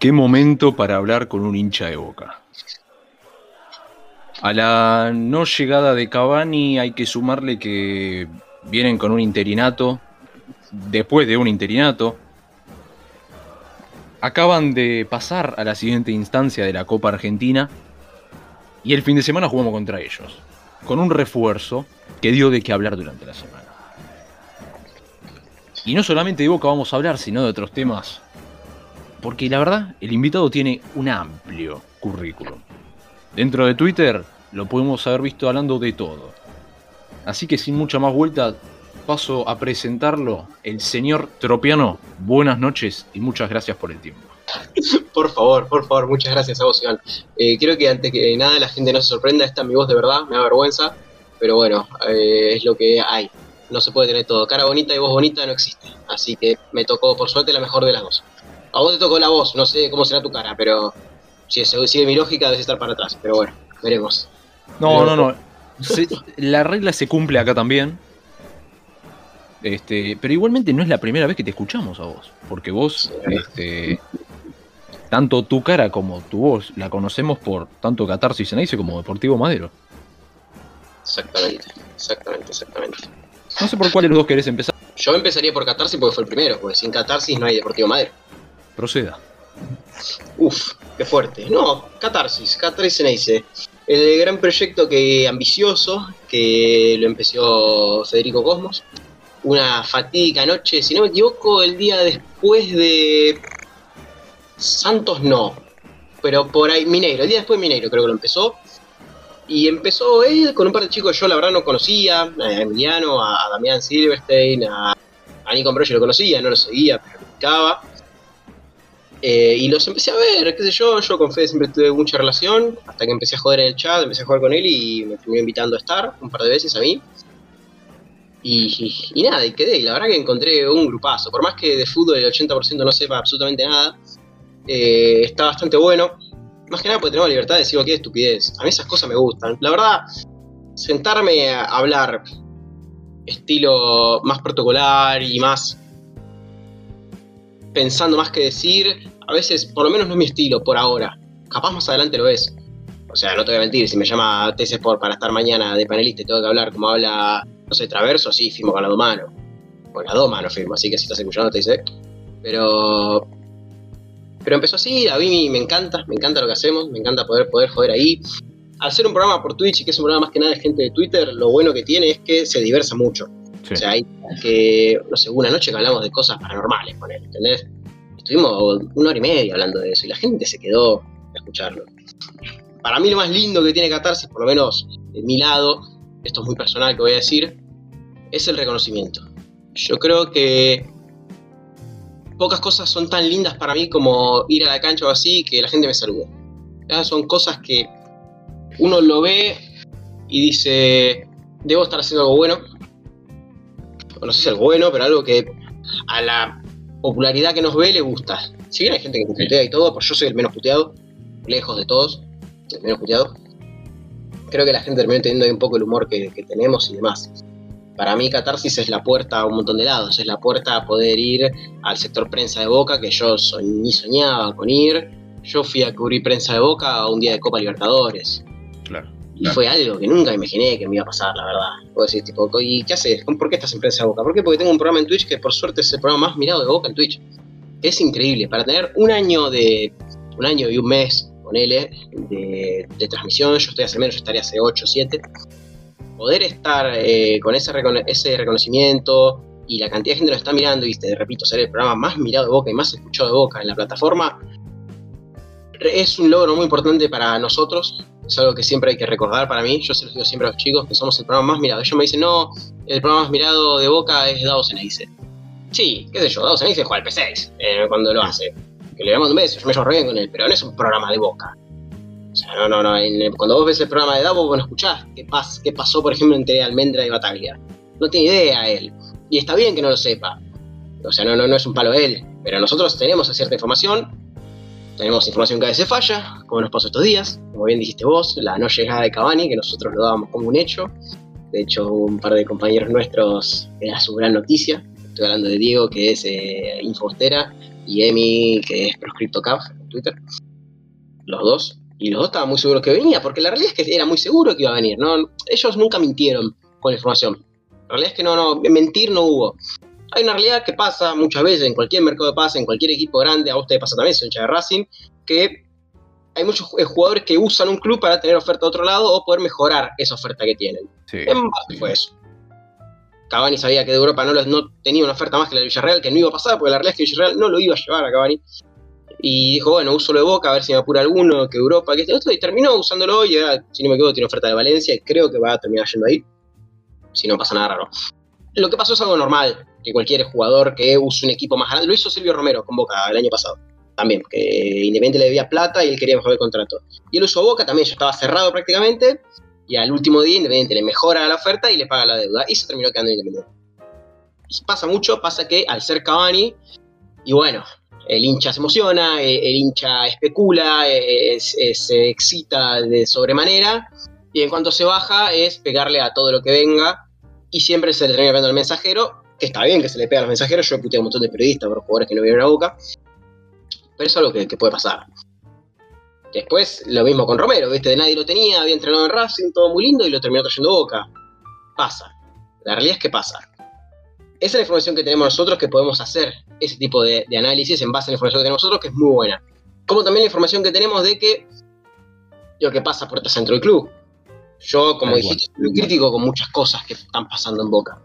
Qué momento para hablar con un hincha de boca. A la no llegada de Cavani hay que sumarle que vienen con un interinato, después de un interinato. Acaban de pasar a la siguiente instancia de la Copa Argentina y el fin de semana jugamos contra ellos, con un refuerzo que dio de qué hablar durante la semana. Y no solamente de Boca vamos a hablar, sino de otros temas porque la verdad, el invitado tiene un amplio currículum. Dentro de Twitter lo podemos haber visto hablando de todo. Así que sin mucha más vuelta, paso a presentarlo, el señor Tropiano. Buenas noches y muchas gracias por el tiempo. Por favor, por favor, muchas gracias a vos, Iván. Eh, creo que antes que nada la gente no se sorprenda, esta es mi voz de verdad, me da vergüenza, pero bueno, eh, es lo que hay. No se puede tener todo. Cara bonita y voz bonita no existe. Así que me tocó, por suerte, la mejor de las dos. A vos te tocó la voz, no sé cómo será tu cara, pero si sigue mi lógica, debes estar para atrás. Pero bueno, veremos. No, no, no. la regla se cumple acá también. Este, pero igualmente no es la primera vez que te escuchamos a vos. Porque vos, este, tanto tu cara como tu voz la conocemos por tanto Catarsis Ceneice como Deportivo Madero. Exactamente, exactamente, exactamente. No sé por cuál de los dos querés empezar. Yo empezaría por Catarsis porque fue el primero, porque sin Catarsis no hay Deportivo Madero. Proceda. Uf, qué fuerte. No, Catarsis, Catarsis dice. El gran proyecto que ambicioso que lo empezó Federico Cosmos. Una fatídica noche, si no me equivoco, el día después de Santos no, pero por ahí Mineiro, el día después de Mineiro creo que lo empezó. Y empezó él con un par de chicos que yo la verdad no conocía, a Emiliano, a Damián Silverstein, a, a Nico Ambrosio lo conocía, no lo seguía, pero lo. Eh, y los empecé a ver, qué sé yo, yo con Fede siempre tuve mucha relación, hasta que empecé a joder en el chat, empecé a jugar con él y me terminó invitando a estar un par de veces a mí. Y, nada, y quedé, y la verdad que encontré un grupazo, por más que de fútbol el 80% no sepa absolutamente nada, eh, está bastante bueno. Más que nada porque tenemos la libertad de decir qué estupidez. A mí esas cosas me gustan. La verdad, sentarme a hablar estilo más protocolar y más pensando más que decir, a veces, por lo menos no es mi estilo, por ahora. Capaz más adelante lo es. O sea, no te voy a mentir, si me llama TC Sport para estar mañana de panelista y tengo que hablar como habla, no sé, Traverso, sí, firmo con la mano. Con la dos manos firmo, así que si estás escuchando te dice. Pero. Pero empezó así, a mí me encanta, me encanta lo que hacemos, me encanta poder, poder joder ahí. Al ser un programa por Twitch que es un programa más que nada de gente de Twitter, lo bueno que tiene es que se diversa mucho. O sea, hay que, no sé, una noche que hablamos de cosas paranormales con él, ¿entendés? Estuvimos una hora y media hablando de eso y la gente se quedó a escucharlo. Para mí lo más lindo que tiene Catarsis, por lo menos de mi lado, esto es muy personal que voy a decir, es el reconocimiento. Yo creo que pocas cosas son tan lindas para mí como ir a la cancha o así que la gente me salude. Son cosas que uno lo ve y dice, debo estar haciendo algo bueno, no sé si algo bueno, pero algo que a la popularidad que nos ve le gusta. Si bien hay gente que me putea y todo, pues yo soy el menos puteado, lejos de todos, el menos puteado. Creo que la gente termina teniendo ahí un poco el humor que, tenemos y demás. Para mí Catarsis es la puerta a un montón de lados, es la puerta a poder ir al sector prensa de Boca, que yo ni soñaba con ir. Yo fui a cubrir prensa de Boca a un día de Copa Libertadores. Claro. Y fue algo que nunca imaginé que me iba a pasar, la verdad. Puedo decir, tipo, ¿y qué haces? ¿Por qué estás en prensa de Boca? ¿Por qué? Porque tengo un programa en Twitch que por suerte es el programa más mirado de Boca en Twitch. Es increíble. Para tener un año de. un año y un mes, con él, de, de transmisión, yo estoy hace menos, yo estaría hace 8 o 7. Poder estar eh, con ese, ese reconocimiento y la cantidad de gente que nos está mirando y te repito, ser el programa más mirado de Boca y más escuchado de Boca en la plataforma, es un logro muy importante para nosotros es algo que siempre hay que recordar para mí. Yo se los digo siempre a los chicos que somos el programa más mirado. Ellos me dicen, no, el programa más mirado de Boca es Dados en dice. Sí, qué sé yo, Dados en dice juega al P6 eh, cuando lo hace. Que le damos un beso, yo me llevo bien con él, pero no es un programa de Boca. O sea, no, no, no. cuando vos ves el programa de Davos, vos no escuchás qué, qué pasó, por ejemplo, entre Almendra y Bataglia. No tiene idea él. Y está bien que no lo sepa. O sea, no, no, no es un palo él. Pero nosotros tenemos cierta información tenemos información que a veces falla, como nos pasó estos días, como bien dijiste vos, la no llegada de Cavani, que nosotros lo dábamos como un hecho. De hecho, un par de compañeros nuestros era su gran noticia. Estoy hablando de Diego, que es eh, Infostera, y Emi, que es Proscripto Cap, Twitter. Los dos. Y los dos estaban muy seguros que venía, porque la realidad es que era muy seguro que iba a venir. ¿no? Ellos nunca mintieron con la información. La realidad es que no, no, mentir no hubo. Hay una realidad que pasa muchas veces en cualquier mercado de pase, en cualquier equipo grande, a usted pasa también, soy hincha de Racing, que hay muchos jugadores que usan un club para tener oferta de otro lado o poder mejorar esa oferta que tienen. Sí. En base fue eso. Cavani sabía que de Europa no, no tenía una oferta más que la de Villarreal, que no iba a pasar, porque la realidad es que Villarreal no lo iba a llevar a Cavani. Y dijo, bueno, uso lo de Boca, a ver si me apura alguno, que Europa, que esto, y terminó usándolo y ahora, si no me equivoco, tiene oferta de Valencia y creo que va a terminar yendo ahí, si no pasa nada raro. Lo que pasó es algo normal, que cualquier jugador que use un equipo más grande, lo hizo Silvio Romero con Boca el año pasado, también, que Independiente le debía plata y él quería mejorar el contrato. Y él usó Boca también, ya estaba cerrado prácticamente, y al último día Independiente le mejora la oferta y le paga la deuda, y se terminó quedando Independiente. Pasa mucho, pasa que al ser Cavani, y bueno, el hincha se emociona, el, el hincha especula, es, es, se excita de sobremanera, y en cuanto se baja es pegarle a todo lo que venga, y siempre se le termina pegando al mensajero, que está bien que se le pega a los mensajeros, yo he puteado a un montón de periodistas por jugadores que no vieron a boca, pero es algo que, que, puede pasar. Después, lo mismo con Romero, ¿viste? De nadie lo tenía, había entrenado en Racing, todo muy lindo, y lo terminó trayendo boca. Pasa. La realidad es que pasa. Esa es la información que tenemos nosotros que podemos hacer ese tipo de, de, análisis en base a la información que tenemos nosotros, que es muy buena. Como también la información que tenemos de que lo que pasa puertas dentro del club. Yo, como Ay, dijiste, soy crítico con muchas cosas que están pasando en Boca.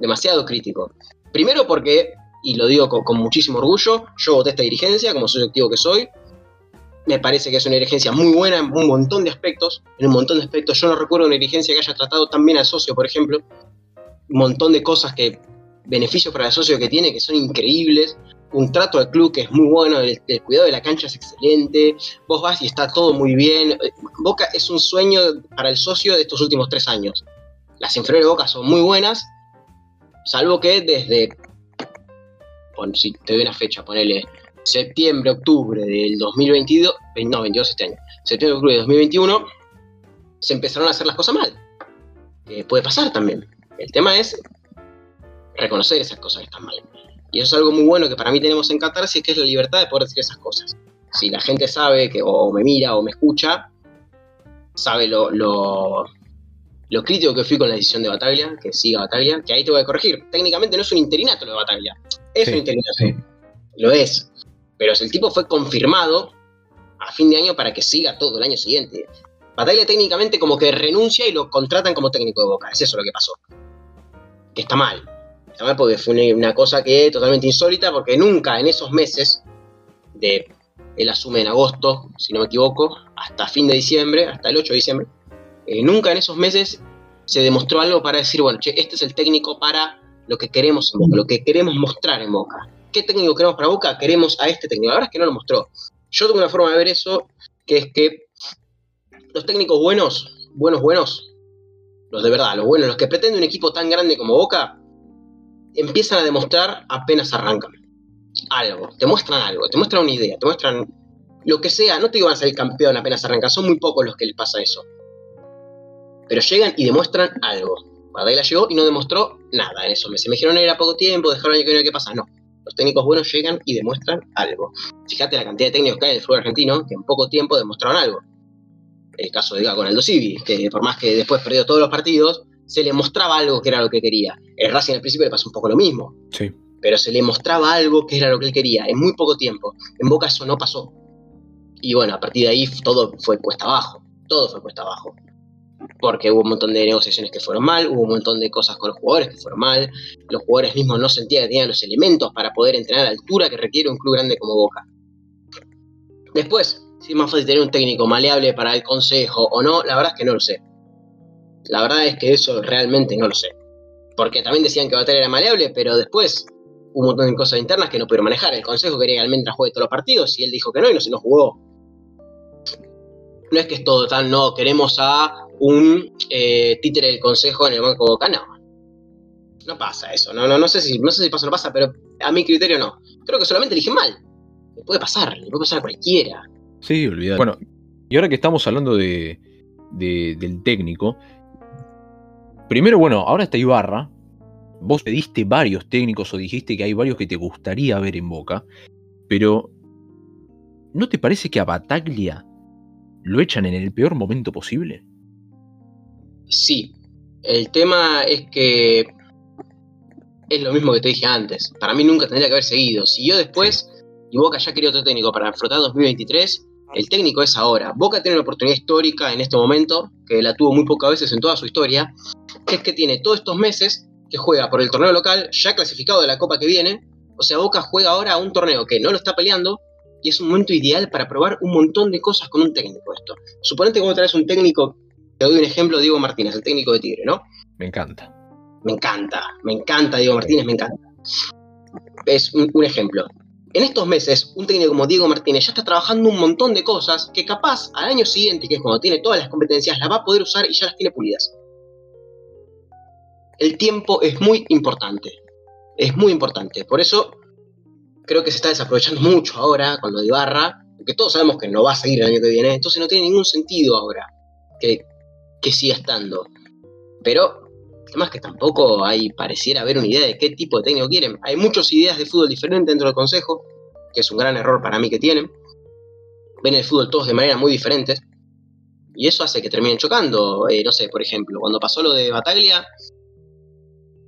Demasiado crítico. Primero porque, y lo digo con, con muchísimo orgullo, yo voté esta dirigencia, como soy activo que soy. Me parece que es una dirigencia muy buena en un montón de aspectos. En un montón de aspectos. Yo no recuerdo una dirigencia que haya tratado tan bien al socio, por ejemplo. Un montón de cosas que beneficios para el socio que tiene que son increíbles, un trato al club que es muy bueno, el, el, cuidado de la cancha es excelente, vos vas y está todo muy bien. Boca es un sueño para el socio de estos últimos tres años. Las inferiores de Boca son muy buenas, salvo que desde, bueno, si te doy una fecha, ponele septiembre, octubre del 2022, no, 22 este año, septiembre, octubre de 2021, se empezaron a hacer las cosas mal. Eh, puede pasar también. El tema es reconocer esas cosas que están mal. Y eso es algo muy bueno que para mí tenemos en Catarsis, que es la libertad de poder decir esas cosas. Si la gente sabe que o me mira o me escucha, sabe lo, lo, lo crítico que fui con la decisión de Bataglia, que siga Bataglia, que ahí te voy a corregir. Técnicamente no es un interinato lo de Bataglia. Es sí, un interinato. Sí. Lo es. Pero el tipo fue confirmado a fin de año para que siga todo el año siguiente. Bataglia técnicamente como que renuncia y lo contratan como técnico de Boca. Es eso lo que pasó. Que está mal porque fue una cosa que es totalmente insólita, porque nunca en esos meses, de él asume en agosto, si no me equivoco, hasta fin de diciembre, hasta el 8 de diciembre, eh, nunca en esos meses se demostró algo para decir, bueno, che, este es el técnico para lo que queremos en Boca, lo que queremos mostrar en Boca. ¿Qué técnico queremos para Boca? Queremos a este técnico. La verdad es que no lo mostró. Yo tengo una forma de ver eso, que es que los técnicos buenos, buenos, buenos, los de verdad, los buenos, los que pretenden un equipo tan grande como Boca, empiezan a demostrar apenas arrancan. Algo, te muestran algo, te muestran una idea, te muestran lo que sea. No te iban a salir campeón apenas arrancan, son muy pocos los que les pasa eso. Pero llegan y demuestran algo. Guardiola llegó y no demostró nada en esos meses. Me dijeron era poco tiempo, dejaron año que viene, ¿qué pasa? No. Los técnicos buenos llegan y demuestran algo. Fíjate la cantidad de técnicos que hay en el fútbol argentino que en poco tiempo demostraron algo. El caso de con Aldo Civi, que por más que después perdió todos los partidos, se le mostraba algo que era lo que quería. El Racing al principio le pasó un poco lo mismo. Sí. Pero se le mostraba algo que era lo que él quería, en muy poco tiempo. En Boca eso no pasó. Y bueno, a partir de ahí todo fue cuesta abajo. Todo fue cuesta abajo. Porque hubo un montón de negociaciones que fueron mal, hubo un montón de cosas con los jugadores que fueron mal. Los jugadores mismos no sentían que tenían los elementos para poder entrenar a la altura que requiere un club grande como Boca. Después, si es más fácil tener un técnico maleable para el consejo o no, la verdad es que no lo sé. La verdad es que eso realmente no lo sé. Porque también decían que Batalla era maleable, pero después un montón de cosas internas que no pudieron manejar. El consejo quería que Almendra juegue todos los partidos y él dijo que no y no se nos jugó. No es que es todo tan, no, queremos a un eh, títere del consejo en el banco Boca, no. No pasa eso, no, no, no, sé si, no sé si pasa o no pasa, pero a mi criterio no. Creo que solamente dije mal. Le puede pasar, le puede pasar a cualquiera. Sí, olvidar. Bueno, y ahora que estamos hablando de, de, del técnico, Primero, bueno, ahora está Ibarra. Vos pediste varios técnicos o dijiste que hay varios que te gustaría ver en Boca. Pero ¿no te parece que a Bataglia lo echan en el peor momento posible? Sí. El tema es que es lo mismo que te dije antes. Para mí nunca tendría que haber seguido. Siguió después y Boca ya quería otro técnico para afrontar 2023. El técnico es ahora. Boca tiene una oportunidad histórica en este momento, que la tuvo muy pocas veces en toda su historia, que es que tiene todos estos meses que juega por el torneo local, ya clasificado de la Copa que viene. O sea, Boca juega ahora a un torneo que no lo está peleando y es un momento ideal para probar un montón de cosas con un técnico esto. Suponete que vos traes un técnico, te doy un ejemplo, Diego Martínez, el técnico de Tigre, ¿no? Me encanta. Me encanta, me encanta Diego Martínez, me encanta. Es un, ejemplo. En estos meses, un técnico como Diego Martínez ya está trabajando un montón de cosas que capaz al año siguiente, que es cuando tiene todas las competencias, las va a poder usar y ya las tiene pulidas. El tiempo es muy importante. Es muy importante. Por eso creo que se está desaprovechando mucho ahora con lo de Ibarra, porque todos sabemos que no va a seguir el año que viene, entonces no tiene ningún sentido ahora que, que siga estando. Pero Además que tampoco hay, pareciera haber una idea de qué tipo de técnico quieren. Hay muchas ideas de fútbol diferentes dentro del consejo, que es un gran error para mí que tienen. Ven el fútbol todos de manera muy diferentes. Y eso hace que terminen chocando. Eh, no sé, por ejemplo, cuando pasó lo de Bataglia,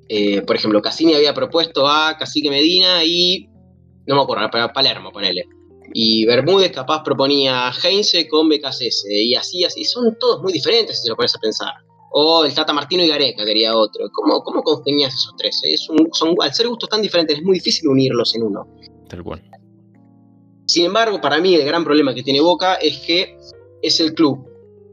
eh, por ejemplo, Cassini había propuesto a Cacique Medina y. No me acuerdo, para Palermo, ponele. Y Bermúdez capaz proponía a Heinze con BKCS. Y así, así. Son todos muy diferentes si lo pones a pensar o el Tata Martino y Gareca quería otro. ¿Cómo, cómo congenias esos tres? Es son, al ser gustos tan diferentes es muy difícil unirlos en uno. Tal cual. Sin embargo, para mí el gran problema que tiene Boca es que es el club,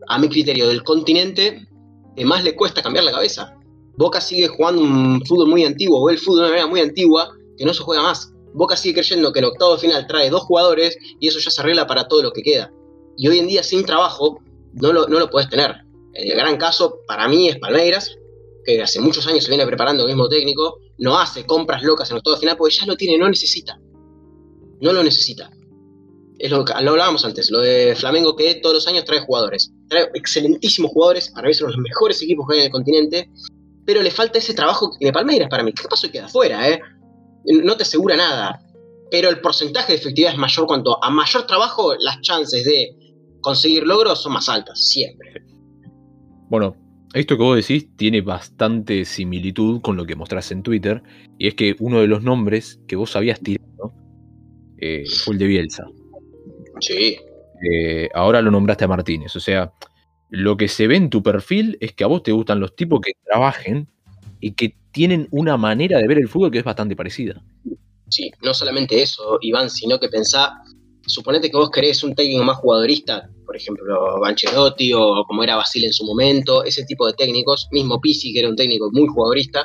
a mi criterio, del continente que más le cuesta cambiar la cabeza. Boca sigue jugando un fútbol muy antiguo, o el fútbol de una manera muy antigua, que no se juega más. Boca sigue creyendo que el octavo final trae dos jugadores y eso ya se arregla para todo lo que queda. Y hoy en día, sin trabajo, no lo, no lo puedes tener. El gran caso para mí es Palmeiras, que hace muchos años se viene preparando el mismo técnico, no hace compras locas en octavo final porque ya lo tiene, no necesita. No lo necesita. Es lo que lo hablábamos antes, lo de Flamengo que todos los años trae jugadores. Trae excelentísimos jugadores, para mí son los mejores equipos que hay en el continente, pero le falta ese trabajo de Palmeiras para mí. ¿Qué pasó queda fuera, eh? No te asegura nada. Pero el porcentaje de efectividad es mayor cuanto a mayor trabajo, las chances de conseguir logros son más altas, siempre. Bueno, esto que vos decís tiene bastante similitud con lo que mostrás en Twitter, y es que uno de los nombres que vos habías tirado eh, fue el de Bielsa. Sí. Eh, ahora lo nombraste a Martínez, o sea, lo que se ve en tu perfil es que a vos te gustan los tipos que trabajen y que tienen una manera de ver el fútbol que es bastante parecida. Sí, no solamente eso, Iván, sino que pensá, suponete que vos querés un técnico más jugadorista, por ejemplo, Bancherotti o como era Basile en su momento, ese tipo de técnicos, mismo Pisi, que era un técnico muy jugadorista,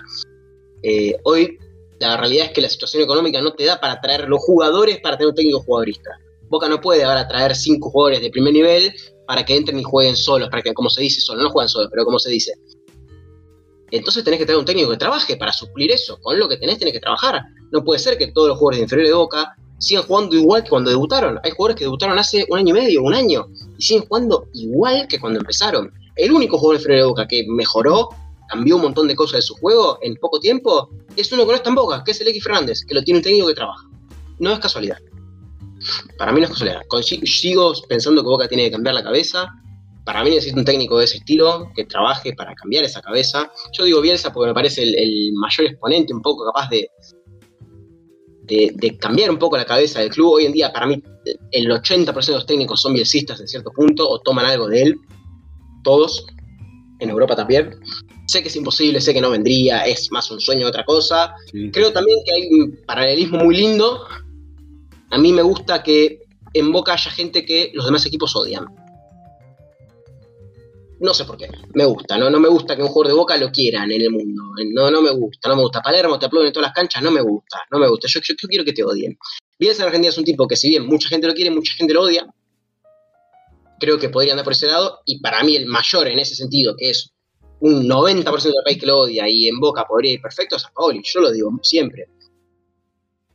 eh, hoy la realidad es que la situación económica no te da para traer los jugadores para tener un técnico jugadorista. Boca no puede ahora traer cinco jugadores de primer nivel para que entren y jueguen solos, para que, como se dice, solo no juegan solos, pero como se dice. Entonces tenés que traer un técnico que trabaje para suplir eso. Con lo que tenés, tenés que trabajar. No puede ser que todos los jugadores de inferior de Boca sigan jugando igual que cuando debutaron. Hay jugadores que debutaron hace un año y medio, un año, y siguen jugando igual que cuando empezaron. El único jugador de de Boca que mejoró, cambió un montón de cosas de su juego en poco tiempo, es uno que no está en Boca, que es el X Fernández, que lo tiene un técnico que trabaja. No es casualidad. Para mí no es casualidad. Sigo pensando que Boca tiene que cambiar la cabeza. Para mí necesita un técnico de ese estilo que trabaje para cambiar esa cabeza. Yo digo Bielsa porque me parece el mayor exponente un poco capaz de, de, cambiar un poco la cabeza del club. Hoy en día, para mí, el 80% de los técnicos son bielcistas en cierto punto o toman algo de él. Todos. En Europa también. Sé que es imposible, sé que no vendría, es más un sueño que otra cosa. Creo también que hay un paralelismo muy lindo. A mí me gusta que en Boca haya gente que los demás equipos odian. No sé por qué. Me gusta, ¿no? No me gusta que un jugador de boca lo quieran en el mundo. No, no me gusta, no me gusta. Palermo te aplauden en todas las canchas, no me gusta, no me gusta. Yo, yo, quiero que te odien. Bielsa en Argentina es un tipo que, si bien mucha gente lo quiere, mucha gente lo odia. Creo que podría andar por ese lado. Y para mí, el mayor en ese sentido, que es un 90% del país que lo odia y en boca podría ir perfecto, es San Paoli. Yo lo digo siempre.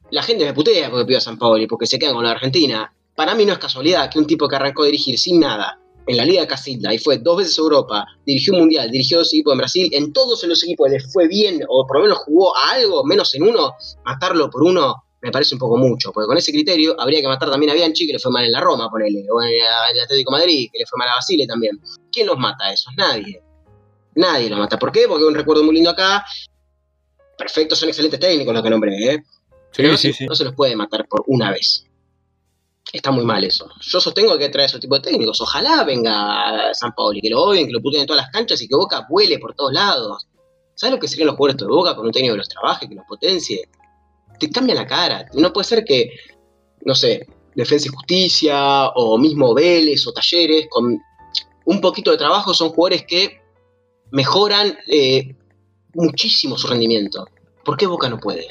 La gente me putea porque pido a San Paoli, porque se quedan con la Argentina. Para mí no es casualidad que un tipo que arrancó a dirigir sin nada, en la Liga Casilda y fue dos veces a Europa, dirigió un Mundial, dirigió dos equipos en Brasil, en todos los equipos le fue bien, o por lo menos jugó a algo, menos en uno, matarlo por uno me parece un poco mucho, porque con ese criterio habría que matar también a Bianchi, que le fue mal en la Roma, ponele, o en el Atlético de Madrid, que le fue mal a Basile también. ¿Quién los mata a esos? Nadie. Nadie los mata. ¿Por qué? Porque un recuerdo muy lindo acá. Perfecto, son excelentes técnicos los que nombré, ¿eh? no, se los puede matar por una vez. Está muy mal eso. Yo sostengo que trae ese tipo de técnicos. Ojalá venga San Pauli, que lo odien, que lo puten en todas las canchas y que Boca vuele por todos lados. ¿Sabes lo que serían los jugadores de Boca con un técnico que los trabaje, que los potencie? Te cambia la cara. No puede ser que, no sé, Defensa y Justicia o mismo Vélez o Talleres, con un poquito de trabajo, son jugadores que mejoran eh, muchísimo su rendimiento. ¿Por qué Boca no puede?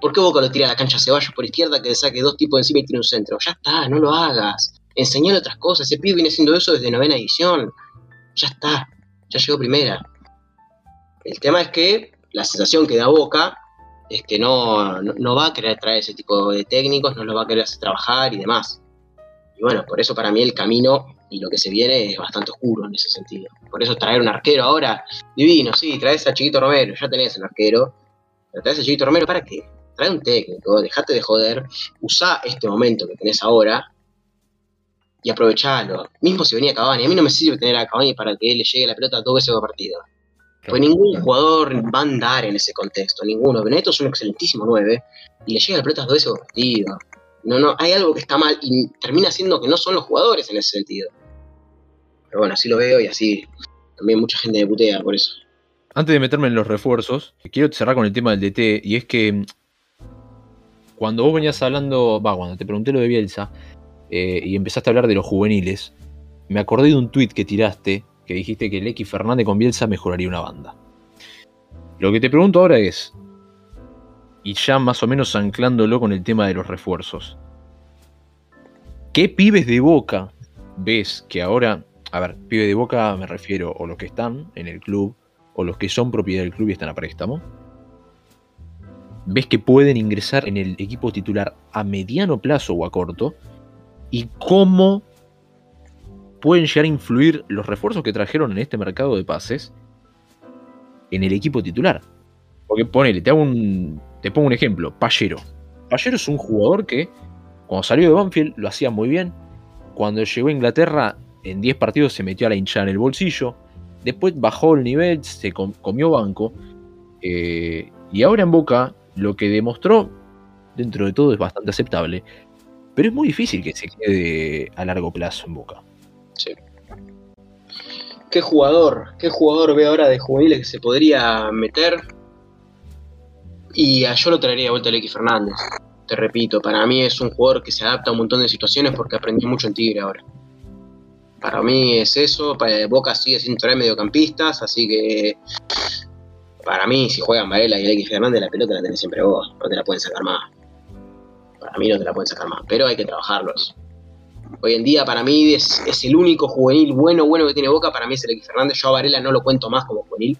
¿Por qué Boca lo tira a la cancha a Ceballos por izquierda que le saque dos tipos encima y tiene un centro? Ya está, no lo hagas. Enseñale otras cosas. Ese pibe viene haciendo eso desde novena edición. Ya está, ya llegó primera. El tema es que la sensación que da Boca es que no, no, va a querer traer ese tipo de técnicos, no lo va a querer hacer trabajar y demás. Y bueno, por eso para mí el camino y lo que se viene es bastante oscuro en ese sentido. Por eso traer un arquero ahora, divino, sí, traes a Chiquito Romero, ya tenés el arquero, traes a Chiquito Romero, ¿para qué? Trae un técnico, dejate de joder, usa este momento que tenés ahora y aprovechalo. Mismo si venía Cavani, a mí no me sirve tener a Cavani para que le llegue la pelota dos veces por partido. Pues ningún jugador va a andar en ese contexto, ninguno. Benedetto es un excelentísimo 9 y le llega la pelota dos veces por partido. No, no, hay algo que está mal y termina siendo que no son los jugadores en ese sentido. Pero bueno, así lo veo y así también mucha gente me putea por eso. Antes de meterme en los refuerzos, quiero cerrar con el tema del DT y es que cuando vos venías hablando, va, cuando te pregunté lo de Bielsa eh, y empezaste a hablar de los juveniles, me acordé de un tuit que tiraste que dijiste que X Fernández con Bielsa mejoraría una banda. Lo que te pregunto ahora es, y ya más o menos anclándolo con el tema de los refuerzos, ¿qué pibes de boca ves que ahora, a ver, pibes de boca me refiero o los que están en el club o los que son propiedad del club y están a préstamo? Ves que pueden ingresar en el equipo titular a mediano plazo o a corto y cómo pueden llegar a influir los refuerzos que trajeron en este mercado de pases en el equipo titular. Porque ponele, te, pongo un ejemplo, Pallero. Pallero es un jugador que cuando salió de Banfield lo hacía muy bien. Cuando llegó a Inglaterra en 10 partidos se metió a la hinchada en el bolsillo. Después bajó el nivel, se comió banco. Eh, y ahora en Boca lo que demostró, dentro de todo, es bastante aceptable, pero es muy difícil que se quede a largo plazo en Boca. Sí. ¿Qué jugador, qué jugador ve ahora de juveniles que se podría meter? Y yo lo traería de vuelta a X Fernández. Te repito, para mí es un jugador que se adapta a un montón de situaciones porque aprendió mucho en Tigre ahora. Para mí es eso, para Boca sigue sin traer mediocampistas, así que para mí, si juegan Varela y X Fernández, la pelota la tenés siempre vos. No te la pueden sacar más. Para mí no te la pueden sacar más. Pero hay que trabajarlos. Hoy en día, para mí, es, el único juvenil bueno, bueno que tiene Boca. Para mí es X Fernández. Yo a Varela no lo cuento más como juvenil.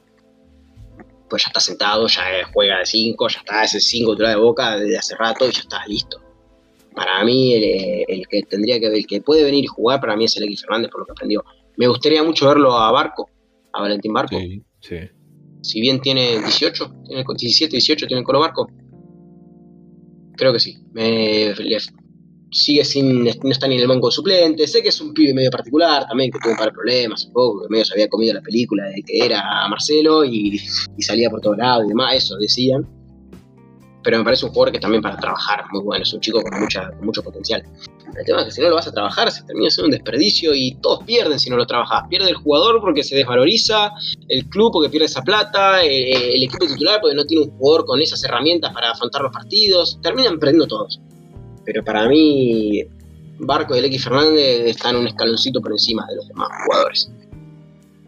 Pues ya está sentado, ya juega de 5, ya está, ese 5 titular de Boca desde hace rato y ya está listo. Para mí, el, que tendría que el que puede venir y jugar, para mí es X Fernández por lo que aprendió. Me gustaría mucho verlo a Barco, a Valentín Barco. Sí, sí si bien tiene 18, tiene 17, 18, tiene el Colo Barco. Creo que sí. Me, sigue sin, no está ni en el banco suplente. Sé que es un pibe medio particular también, que tuvo un par de problemas, poco, que medio se había comido la película de que era Marcelo y, y salía por todos lados y demás, eso decían pero me parece un jugador que también para trabajar muy bueno, es un chico con, mucha, mucho potencial. El tema es que si no lo vas a trabajar se termina siendo un desperdicio y todos pierden si no lo trabajas. Pierde el jugador porque se desvaloriza, el club porque pierde esa plata, eh, el equipo titular porque no tiene un jugador con esas herramientas para afrontar los partidos. Terminan perdiendo todos. Pero para mí, Barco y el X Fernández están un escaloncito por encima de los demás jugadores.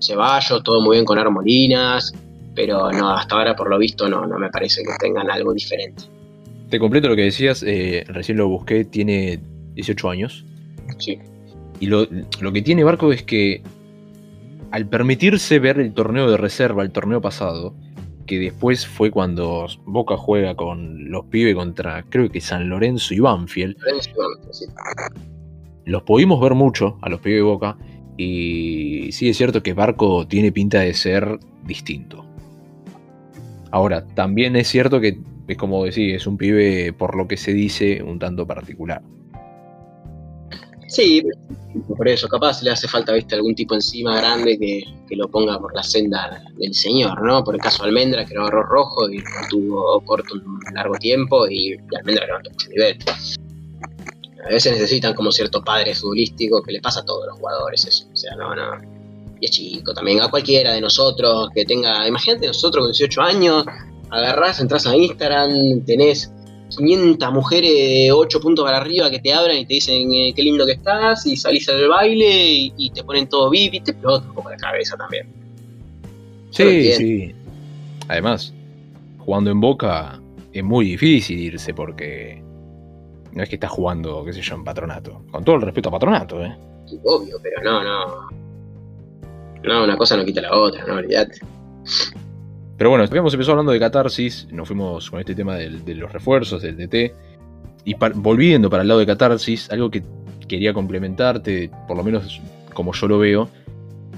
Ceballos, todo muy bien con Armolinas, pero no, hasta ahora por lo visto no, no me parece que tengan algo diferente. Te completo lo que decías, eh, recién lo busqué, tiene 18 años. Sí. Y lo, que tiene Barco es que al permitirse ver el torneo de reserva, el torneo pasado, que después fue cuando Boca juega con los pibes contra, creo que San Lorenzo y Banfield. Los pudimos ver mucho a los pibes de Boca. Y sí es cierto que Barco tiene pinta de ser distinto. Ahora, también es cierto que Es como decir, es un pibe, por lo que se dice, un tanto particular. Sí, por eso, capaz le hace falta, viste, algún tipo encima grande que, lo ponga por la senda del señor, ¿no? Por el caso de Almendra, que no agarró rojo y tuvo corto un largo tiempo, y, Almendra que no tuvo mucho nivel. A veces necesitan como cierto padre futbolístico que le pasa a todos los jugadores eso. O sea, no, no. Y es chico también. A cualquiera de nosotros que tenga. Imagínate nosotros con 18 años, agarrás, entras a Instagram, tenés 500 mujeres 8 puntos para arriba que te abran y te dicen eh, qué lindo que estás y salís al baile y, te ponen todo VIP y te explota un poco la cabeza también. Sí, sí. Además, jugando en Boca es muy difícil irse porque no es que estás jugando, qué sé yo, en patronato. Con todo el respeto a patronato, ¿eh? Obvio, pero no, no. No, una cosa no quita la otra, no olvídate. Pero bueno, habíamos empezado hablando de catarsis, nos fuimos con este tema de los refuerzos, del DT. Y volviendo para el lado de catarsis, algo que quería complementarte, por lo menos como yo lo veo,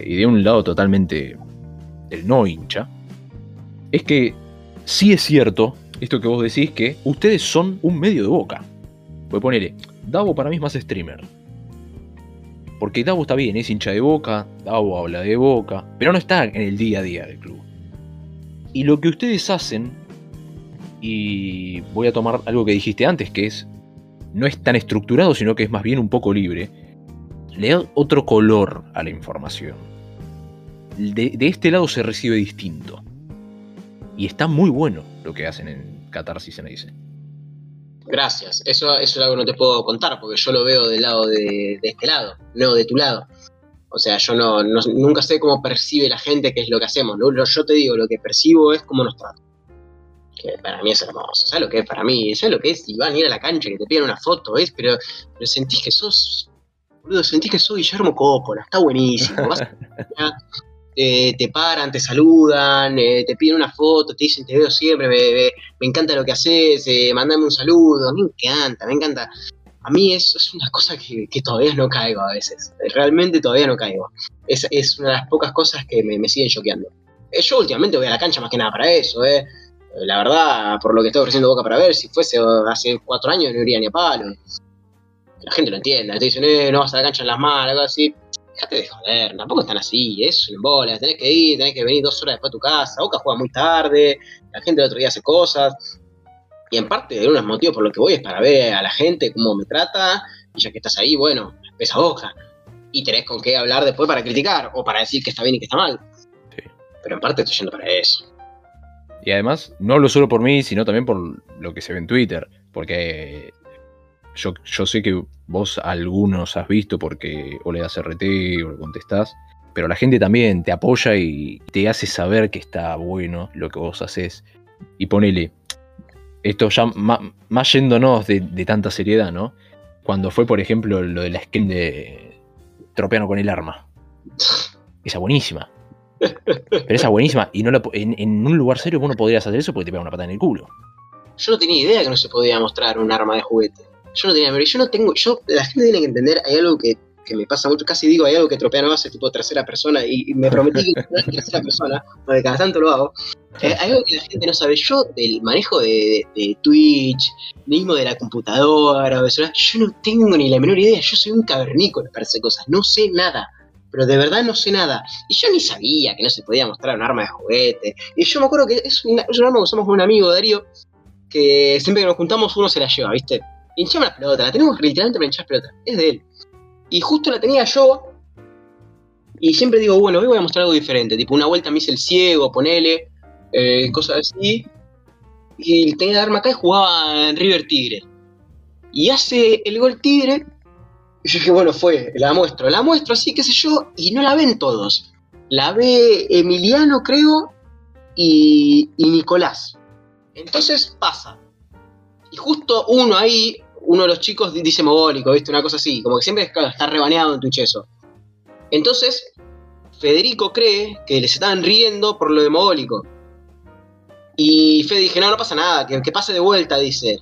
y de un lado totalmente el no hincha, es que sí es cierto esto que vos decís que ustedes son un medio de boca. Voy a ponerle, Davo para mí es más streamer. Porque Davo está bien, es hincha de boca, Davo habla de boca, pero no está en el día a día del club. Y lo que ustedes hacen, y voy a tomar algo que dijiste antes, que es, no es tan estructurado, sino que es más bien un poco libre, le da otro color a la información. De, este lado se recibe distinto. Y está muy bueno lo que hacen en Catarsis en dice. Gracias. Eso, eso es algo que no te puedo contar, porque yo lo veo del lado de este lado, no de tu lado. O sea, yo no, nunca sé cómo percibe la gente qué es lo que hacemos. yo te digo, lo que percibo es cómo nos tratan. Que para mí es hermoso. ¿Sabes lo que es para mí? ¿Sabes lo que es? A ir a la cancha, que te piden una foto, ¿ves? Pero, pero sentís que sos. Boludo, sentís que sos Guillermo Coppola. Está buenísimo. te paran, te saludan, eh, te piden una foto, te dicen te veo siempre, me, encanta lo que haces, eh, mandame un saludo. Me encanta, me encanta a mí eso es una cosa que, todavía no caigo a veces. Realmente todavía no caigo. Es, es una de las pocas cosas que me, siguen choqueando. Eh, yo últimamente voy a la cancha más que nada para eso, ¿eh? La verdad, por lo que estoy ofreciendo Boca para ver, si fuese hace cuatro años no iría ni a palo. La gente lo entiende, te dicen, eh, no vas a la cancha en las manos, algo así. Déjate de joder, tampoco están así, es un bola, tenés que ir, tenés que venir dos horas después a tu casa, Boca juega muy tarde, la gente el otro día hace cosas, y en parte, de uno de los motivos por los que voy es para ver a la gente cómo me trata, y ya que estás ahí, bueno, pesa boca. Y tenés con qué hablar después para criticar, o para decir que está bien y que está mal. Pero en parte estoy yendo para eso. Y además, no hablo solo por mí, sino también por lo que se ve en Twitter. Porque yo, yo sé que vos algunos has visto porque o le das RT o le contestás. Pero la gente también te apoya y te hace saber que está bueno lo que vos haces. Y ponele, esto ya más, yéndonos de, tanta seriedad, ¿no? Cuando fue, por ejemplo, lo de la skin de Tropeano con el arma. Esa buenísima. Pero esa buenísima. Y no en, un lugar serio vos no podrías hacer eso porque te pega una patada en el culo. Yo no tenía idea que no se podía mostrar un arma de juguete. Yo no tenía, pero yo no tengo, yo, la gente tiene que entender, hay algo que que me pasa mucho, casi digo, hay algo que Tropeano hace tipo tercera persona y, me prometí que no tercera persona, porque cada tanto lo hago. Eh, hay algo que la gente no sabe. Yo, del manejo de, Twitch, mismo de la computadora, yo no tengo ni la menor idea. Yo soy un cavernícola para hacer cosas, no sé nada. Pero de verdad no sé nada. Y yo ni sabía que no se podía mostrar un arma de juguete. Y yo me acuerdo que es, un arma que usamos con un amigo, Darío, que siempre que nos juntamos uno se la lleva, ¿viste? Hinchamos la pelota, la tenemos literalmente para hinchar pelota. Es de él. Y justo la tenía yo. Y siempre digo, bueno, hoy voy a mostrar algo diferente. Tipo, una vuelta me hice el ciego, ponele, eh, cosas así. Y tenía el arma acá y jugaba en River Tigre. Y hace el gol Tigre. Y yo dije, bueno, fue, la muestro. La muestro así, qué sé yo, y no la ven todos. La ve Emiliano, creo, y, y Nicolás. Entonces pasa. Y justo uno ahí uno de los chicos dice mogólico, ¿viste? Una cosa así, como que siempre está rebaneado en Twitch eso. Entonces, Federico cree que les estaban riendo por lo de mogólico. Y Fede dije, no, no pasa nada, que, que pase de vuelta, dice.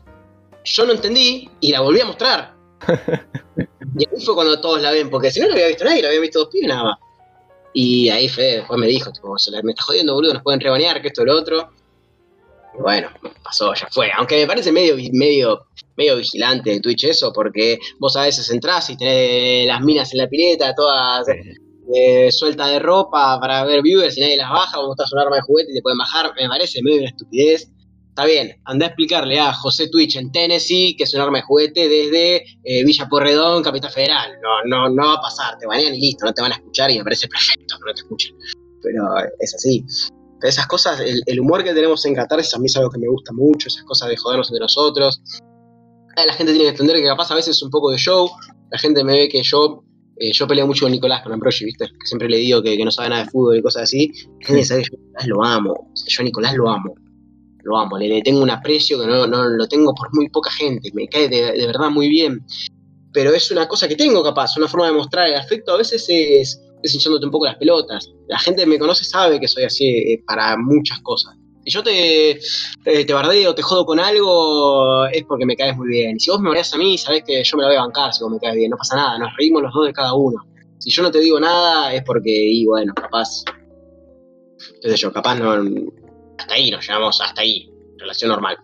Yo no entendí y la volví a mostrar. y ahí fue cuando todos la ven, porque si no la había visto nadie, la había visto dos pibes nada más. Y ahí Fede después me dijo, tipo, me está jodiendo, boludo, nos pueden rebanear, que esto y lo otro. Bueno, pasó, ya fue. Aunque me parece medio, medio, medio vigilante de Twitch eso, porque vos a veces entrás y tenés las minas en la pileta, todas eh, sueltas de ropa para ver viewers y nadie las baja, vos estás un arma de juguete y te pueden bajar, me parece medio una estupidez. Está bien, anda a explicarle a José Twitch en Tennessee que es un arma de juguete desde eh, Villa Porredón, Capital Federal. No, no, no va a pasar, te banean y listo, no te van a escuchar y me parece perfecto que no te escuchen. Pero es así esas cosas, el, humor que tenemos en Catarsis a mí es algo que me gusta mucho, esas cosas de jodernos entre nosotros. La gente tiene que entender que capaz a veces es un poco de show, la gente me ve que yo, eh, yo peleo mucho con Nicolás, con Ambrosi, ¿viste? Que siempre le digo que, no sabe nada de fútbol y cosas así. La gente sabe que yo a Nicolás lo amo, yo a Nicolás lo amo, lo amo, le, tengo un aprecio que no, no, lo tengo por muy poca gente, me cae de, de verdad muy bien. Pero es una cosa que tengo capaz, una forma de mostrar el afecto a veces es hinchándote un poco las pelotas. La gente que me conoce sabe que soy así eh, para muchas cosas. Si yo te, te, bardeo, te jodo con algo, es porque me caes muy bien. Y si vos me bardeas a mí, sabés que yo me lo voy a bancar si vos me caes bien. No pasa nada, nos reímos los dos de cada uno. Si yo no te digo nada, es porque, y bueno, capaz. Entonces yo, capaz no. Hasta ahí nos llevamos, hasta ahí. Relación normal.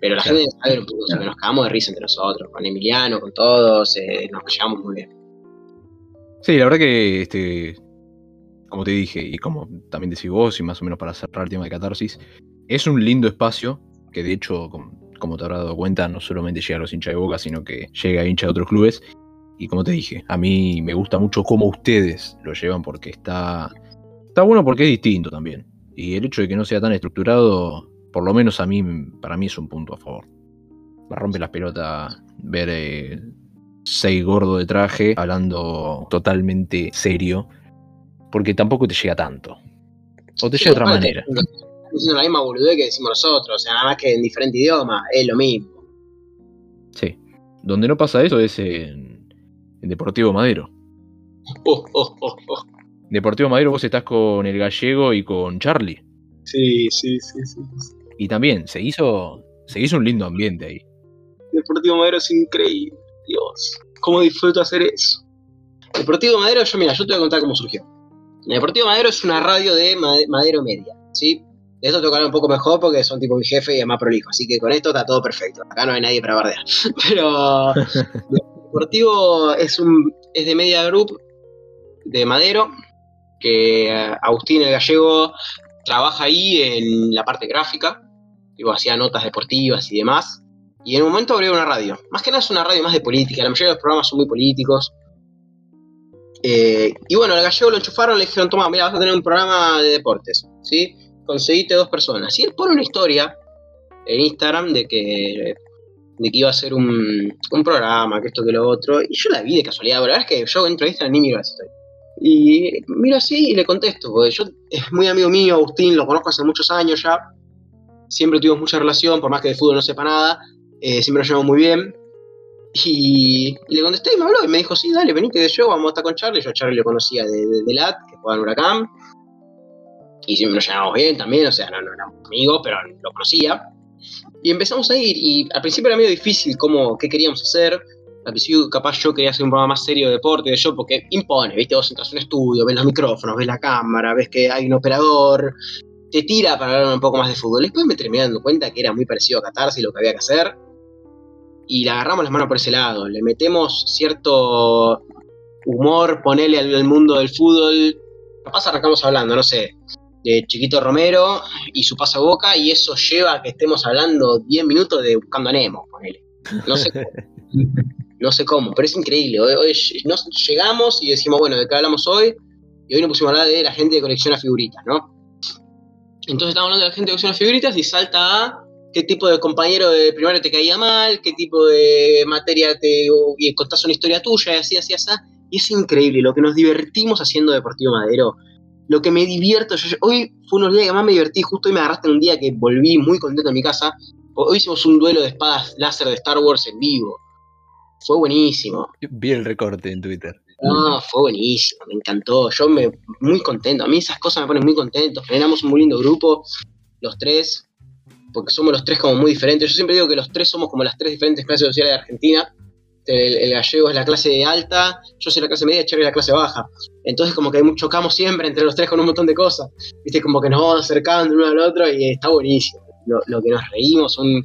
Pero la gente sabe poco, que nos cagamos de risa entre nosotros, con Emiliano, con todos, eh, nos llevamos muy bien. Sí, la verdad que, este, como te dije, y como también decís vos, y más o menos para cerrar el tema de catarsis, es un lindo espacio que de hecho, como, te habrás dado cuenta, no solamente llega a los hinchas de boca, sino que llega a hinchas de otros clubes. Y como te dije, a mí me gusta mucho cómo ustedes lo llevan porque está, está bueno porque es distinto también. Y el hecho de que no sea tan estructurado, por lo menos a mí, para mí es un punto a favor. Me rompe las pelotas ver eh, seis gordo de traje hablando totalmente serio, porque tampoco te llega tanto. O te llega de otra manera. Diciendo la misma boludez que decimos nosotros, o sea, nada más que en diferente idioma, es lo mismo. Sí. Donde no pasa eso es en, Deportivo Madero. Oh, oh, oh, oh, Deportivo Madero vos estás con el gallego y con Charlie. Sí, sí, sí, sí. Y también se hizo, se hizo un lindo ambiente ahí. Deportivo Madero es increíble. Dios, cómo disfruto hacer eso. Deportivo Madero, yo mira, yo te voy a contar cómo surgió. Deportivo Madero es una radio de Madero Media, ¿sí? De esto hablar un poco mejor porque son tipo mi jefe y es más prolijo, así que con esto está todo perfecto. Acá no hay nadie para bardear. Pero Deportivo es un es de Media Group de Madero, que eh, Agustín el Gallego trabaja ahí en la parte gráfica, digo, hacía notas deportivas y demás. Y en un momento abrió una radio. Más que nada es una radio más de política. La mayoría de los programas son muy políticos. Eh, y bueno, al gallego lo enchufaron, le dijeron, toma, mira, vas a tener un programa de deportes. ¿Sí? Conseguiste dos personas. Y él pone una historia en Instagram de que, de que iba a ser un, un programa, que esto, que lo otro. Y yo la vi de casualidad. La verdad es que yo entro a Instagram ni miro esa historia. Y miro así y le contesto, porque yo es muy amigo mío, Agustín, lo conozco hace muchos años ya. Siempre tuvimos mucha relación, por más que de fútbol no sepa nada eh, siempre nos llevamos muy bien. Y, le contesté y me habló y me dijo, sí, dale, venite de yo, vamos a estar con Charlie. Yo a Charlie lo conocía de, de, LAT, que jugaba en Huracán. Y siempre nos llevamos bien también, o sea, no, no éramos amigos, pero lo conocía. Y empezamos a ir, y al principio era medio difícil cómo, qué queríamos hacer. Al principio capaz yo quería hacer un programa más serio de deporte, de yo, porque impone, ¿viste? Vos entras a un estudio, ves los micrófonos, ves la cámara, ves que hay un operador, te tira para hablar un poco más de fútbol. Después me terminé dando cuenta que era muy parecido a Catarsis lo que había que hacer y le agarramos las manos por ese lado. Le metemos cierto humor, ponele al, mundo del fútbol. Capaz arrancamos hablando, no sé, de Chiquito Romero y su paso a boca, y eso lleva a que estemos hablando 10 minutos de Buscando a Nemo, ponele. No sé cómo. no sé cómo, pero es increíble. Hoy, nos llegamos y decimos, bueno, ¿de qué hablamos hoy? Y hoy nos pusimos a hablar de la gente que colecciona figuritas, ¿no? Entonces estamos hablando de la gente que colecciona figuritas y salta a qué tipo de compañero de primaria te caía mal, qué tipo de materia te. y contás una historia tuya, y así, así, así. Y es increíble lo que nos divertimos haciendo Deportivo Madero. Lo que me divierto, hoy fue unos días que más me divertí, justo hoy me agarraste un día que volví muy contento a mi casa. Hoy hicimos un duelo de espadas láser de Star Wars en vivo. Fue buenísimo. Vi el recorte en Twitter. No, fue buenísimo, me encantó. Yo me muy contento. A mí esas cosas me ponen muy contento. Generamos un muy lindo grupo, los tres porque somos los tres como muy diferentes. Yo siempre digo que los tres somos como las tres diferentes clases sociales de Argentina. El, gallego es la clase alta, yo soy la clase media, Cherry es la clase baja. Entonces como que chocamos siempre entre los tres con un montón de cosas. Viste, como que nos vamos acercando uno al otro y está buenísimo. lo, lo que nos reímos. Un,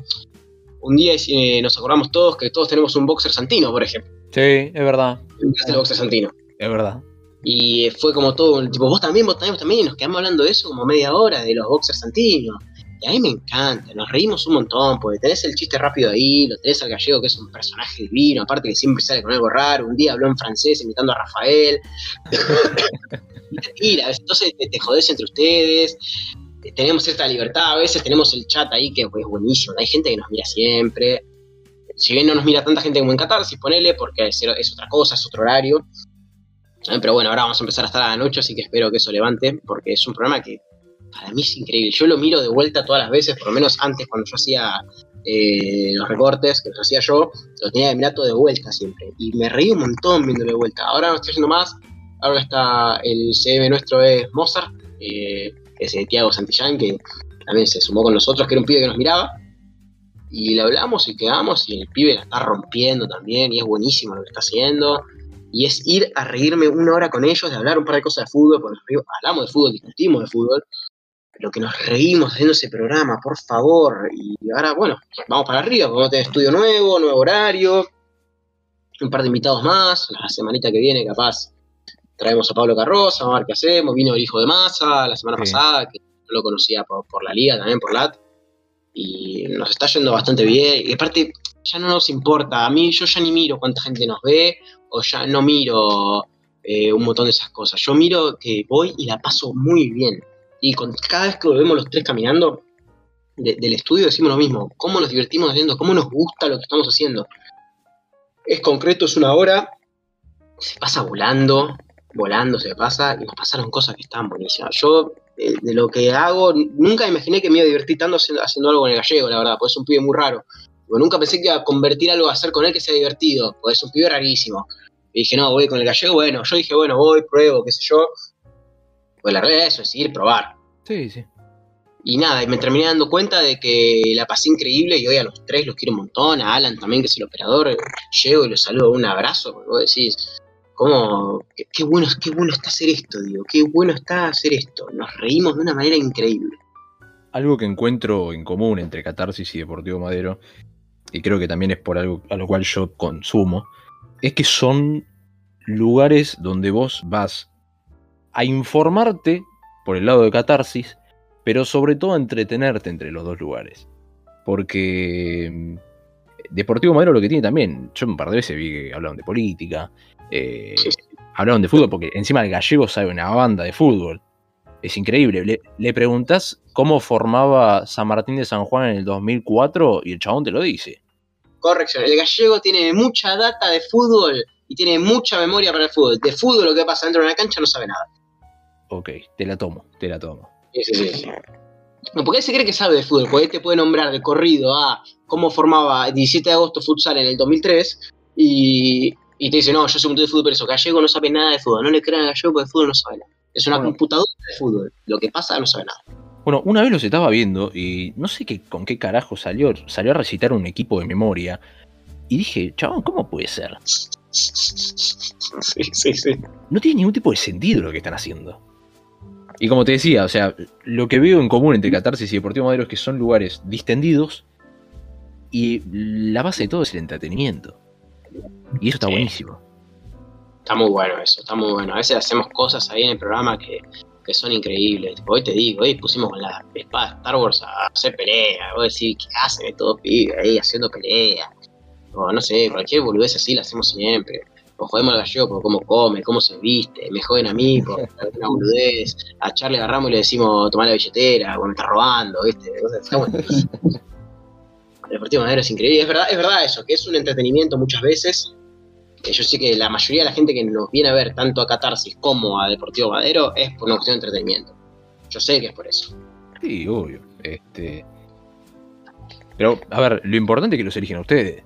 un día eh, nos acordamos todos que todos tenemos un boxer santino, por ejemplo. Sí, es verdad. El boxer santino. Es verdad. Y fue como todo, tipo, vos también, vos también, vos también, y nos quedamos hablando de eso como media hora, de los boxers santinos. Y a mí me encanta, nos reímos un montón, porque tenés el chiste rápido ahí, lo tenés al gallego, que es un personaje divino, aparte que siempre sale con algo raro, un día habló en francés imitando a Rafael. Mira, entonces te, te jodés entre ustedes, tenemos esta libertad, a veces tenemos el chat ahí que es buenísimo, hay gente que nos mira siempre, si bien no nos mira tanta gente como en Catarsis, ponele, porque es, es otra cosa, es otro horario, pero bueno, ahora vamos a empezar a estar a la noche, así que espero que eso levante, porque es un programa que para mí es increíble. Yo lo miro de vuelta todas las veces, por lo menos antes cuando yo hacía eh, los recortes, que los hacía yo, lo tenía de mirar todo de vuelta siempre. Y me reí un montón viéndolo de vuelta. Ahora no estoy haciendo más, ahora está el CM nuestro es Mozart, eh, ese Tiago Santillán, que también se sumó con nosotros, que era un pibe que nos miraba. Y le hablamos y quedamos, y el pibe la está rompiendo también, y es buenísimo lo que está haciendo y es ir a reírme una hora con ellos, de hablar un par de cosas de fútbol, porque hablamos de fútbol, discutimos de fútbol, pero que nos reímos haciendo ese programa, por favor. Y ahora, bueno, vamos para arriba, vamos a tener estudio nuevo, nuevo horario, un par de invitados más, la semanita que viene capaz traemos a Pablo Carroza, vamos a ver qué hacemos, vino el hijo de Massa la semana pasada, que no lo conocía por, por la liga, también por LAT, y nos está yendo bastante bien, y aparte ya no nos importa. A mí yo ya ni miro cuánta gente nos ve o ya no miro eh, un montón de esas cosas. Yo miro que voy y la paso muy bien. Y con, cada vez que lo vemos los tres caminando del estudio decimos lo mismo. ¿Cómo nos divertimos haciendo? ¿Cómo nos gusta lo que estamos haciendo? Es concreto, es una hora. Se pasa volando, volando se pasa y nos pasaron cosas que estaban buenísimas. Yo, eh, de, lo que hago, nunca imaginé que me iba a divertir tanto haciendo, haciendo algo en el gallego, la verdad, porque es un pibe muy raro nunca pensé que iba a convertir algo a hacer con él que sea divertido, porque es un pibe rarísimo. Y dije, no, voy con el gallego, bueno, yo dije, bueno, voy, pruebo, qué sé yo. Pues la realidad es eso, es ir, probar. Sí, sí. Y nada, y me terminé dando cuenta de que la pasé increíble y hoy a los tres los quiero un montón, a Alan también, que es el operador, llego y los saludo un abrazo, porque vos decís, cómo, qué, bueno, qué bueno está hacer esto, digo, qué bueno está hacer esto. Nos reímos de una manera increíble. Algo que encuentro en común entre Catarsis y Deportivo Madero y creo que también es por algo a lo cual yo consumo, es que son lugares donde vos vas a informarte por el lado de catarsis, pero sobre todo a entretenerte entre los dos lugares. Porque mm, Deportivo Madero lo que tiene también, yo un par de veces vi que hablaban de política, eh, hablaban de fútbol, porque encima el gallego sabe una banda de fútbol. Es increíble. Le, le preguntás cómo formaba San Martín de San Juan en el 2004 y el chabón te lo dice. Corrección, el gallego tiene mucha data de fútbol y tiene mucha memoria para el fútbol. De fútbol, lo que pasa dentro de una cancha, no sabe nada. Ok, te la tomo, te la tomo. Sí, sí, sí. No, porque él se cree que sabe de fútbol, porque él te puede nombrar de corrido a cómo formaba 17 de agosto futsal en el 2003 y, y te dice, no, yo soy un de fútbol, pero eso, Gallego no sabe nada de fútbol. No le crean a Gallego porque de fútbol no sabe nada. Es una computadora de fútbol. Lo que pasa no sabe nada. Bueno, una vez los estaba viendo y no sé qué, con qué carajo salió. Salió a recitar un equipo de memoria. Y dije, chabón, ¿cómo puede ser? Sí, sí, sí. No tiene ningún tipo de sentido lo que están haciendo. Y como te decía, o sea, lo que veo en común entre Catarsis y Deportivo Madero es que son lugares distendidos y la base de todo es el entretenimiento. Y eso está buenísimo. Está muy bueno eso, está muy bueno. A veces hacemos cosas ahí en el programa que que son increíbles. hoy te digo, hoy pusimos con la espada de Star Wars a hacer pelea. Vos decís, ¿qué hacen estos pibes ahí haciendo pelea? O no sé, cualquier boludez así la hacemos siempre. O jodemos al gallego por cómo come, cómo se viste. Me joden a mí por una boludez. A Charlie agarramos y le decimos, tomar la billetera, o me está robando, ¿viste? El Deportivo Madero es increíble. Es verdad, es verdad eso, que es un entretenimiento muchas veces yo sé que la mayoría de la gente que nos viene a ver tanto a Catarsis como a Deportivo Madero es por una cuestión de entretenimiento. Yo sé que es por eso. Sí, obvio. Este... Pero, a ver, lo importante es que los eligen a ustedes.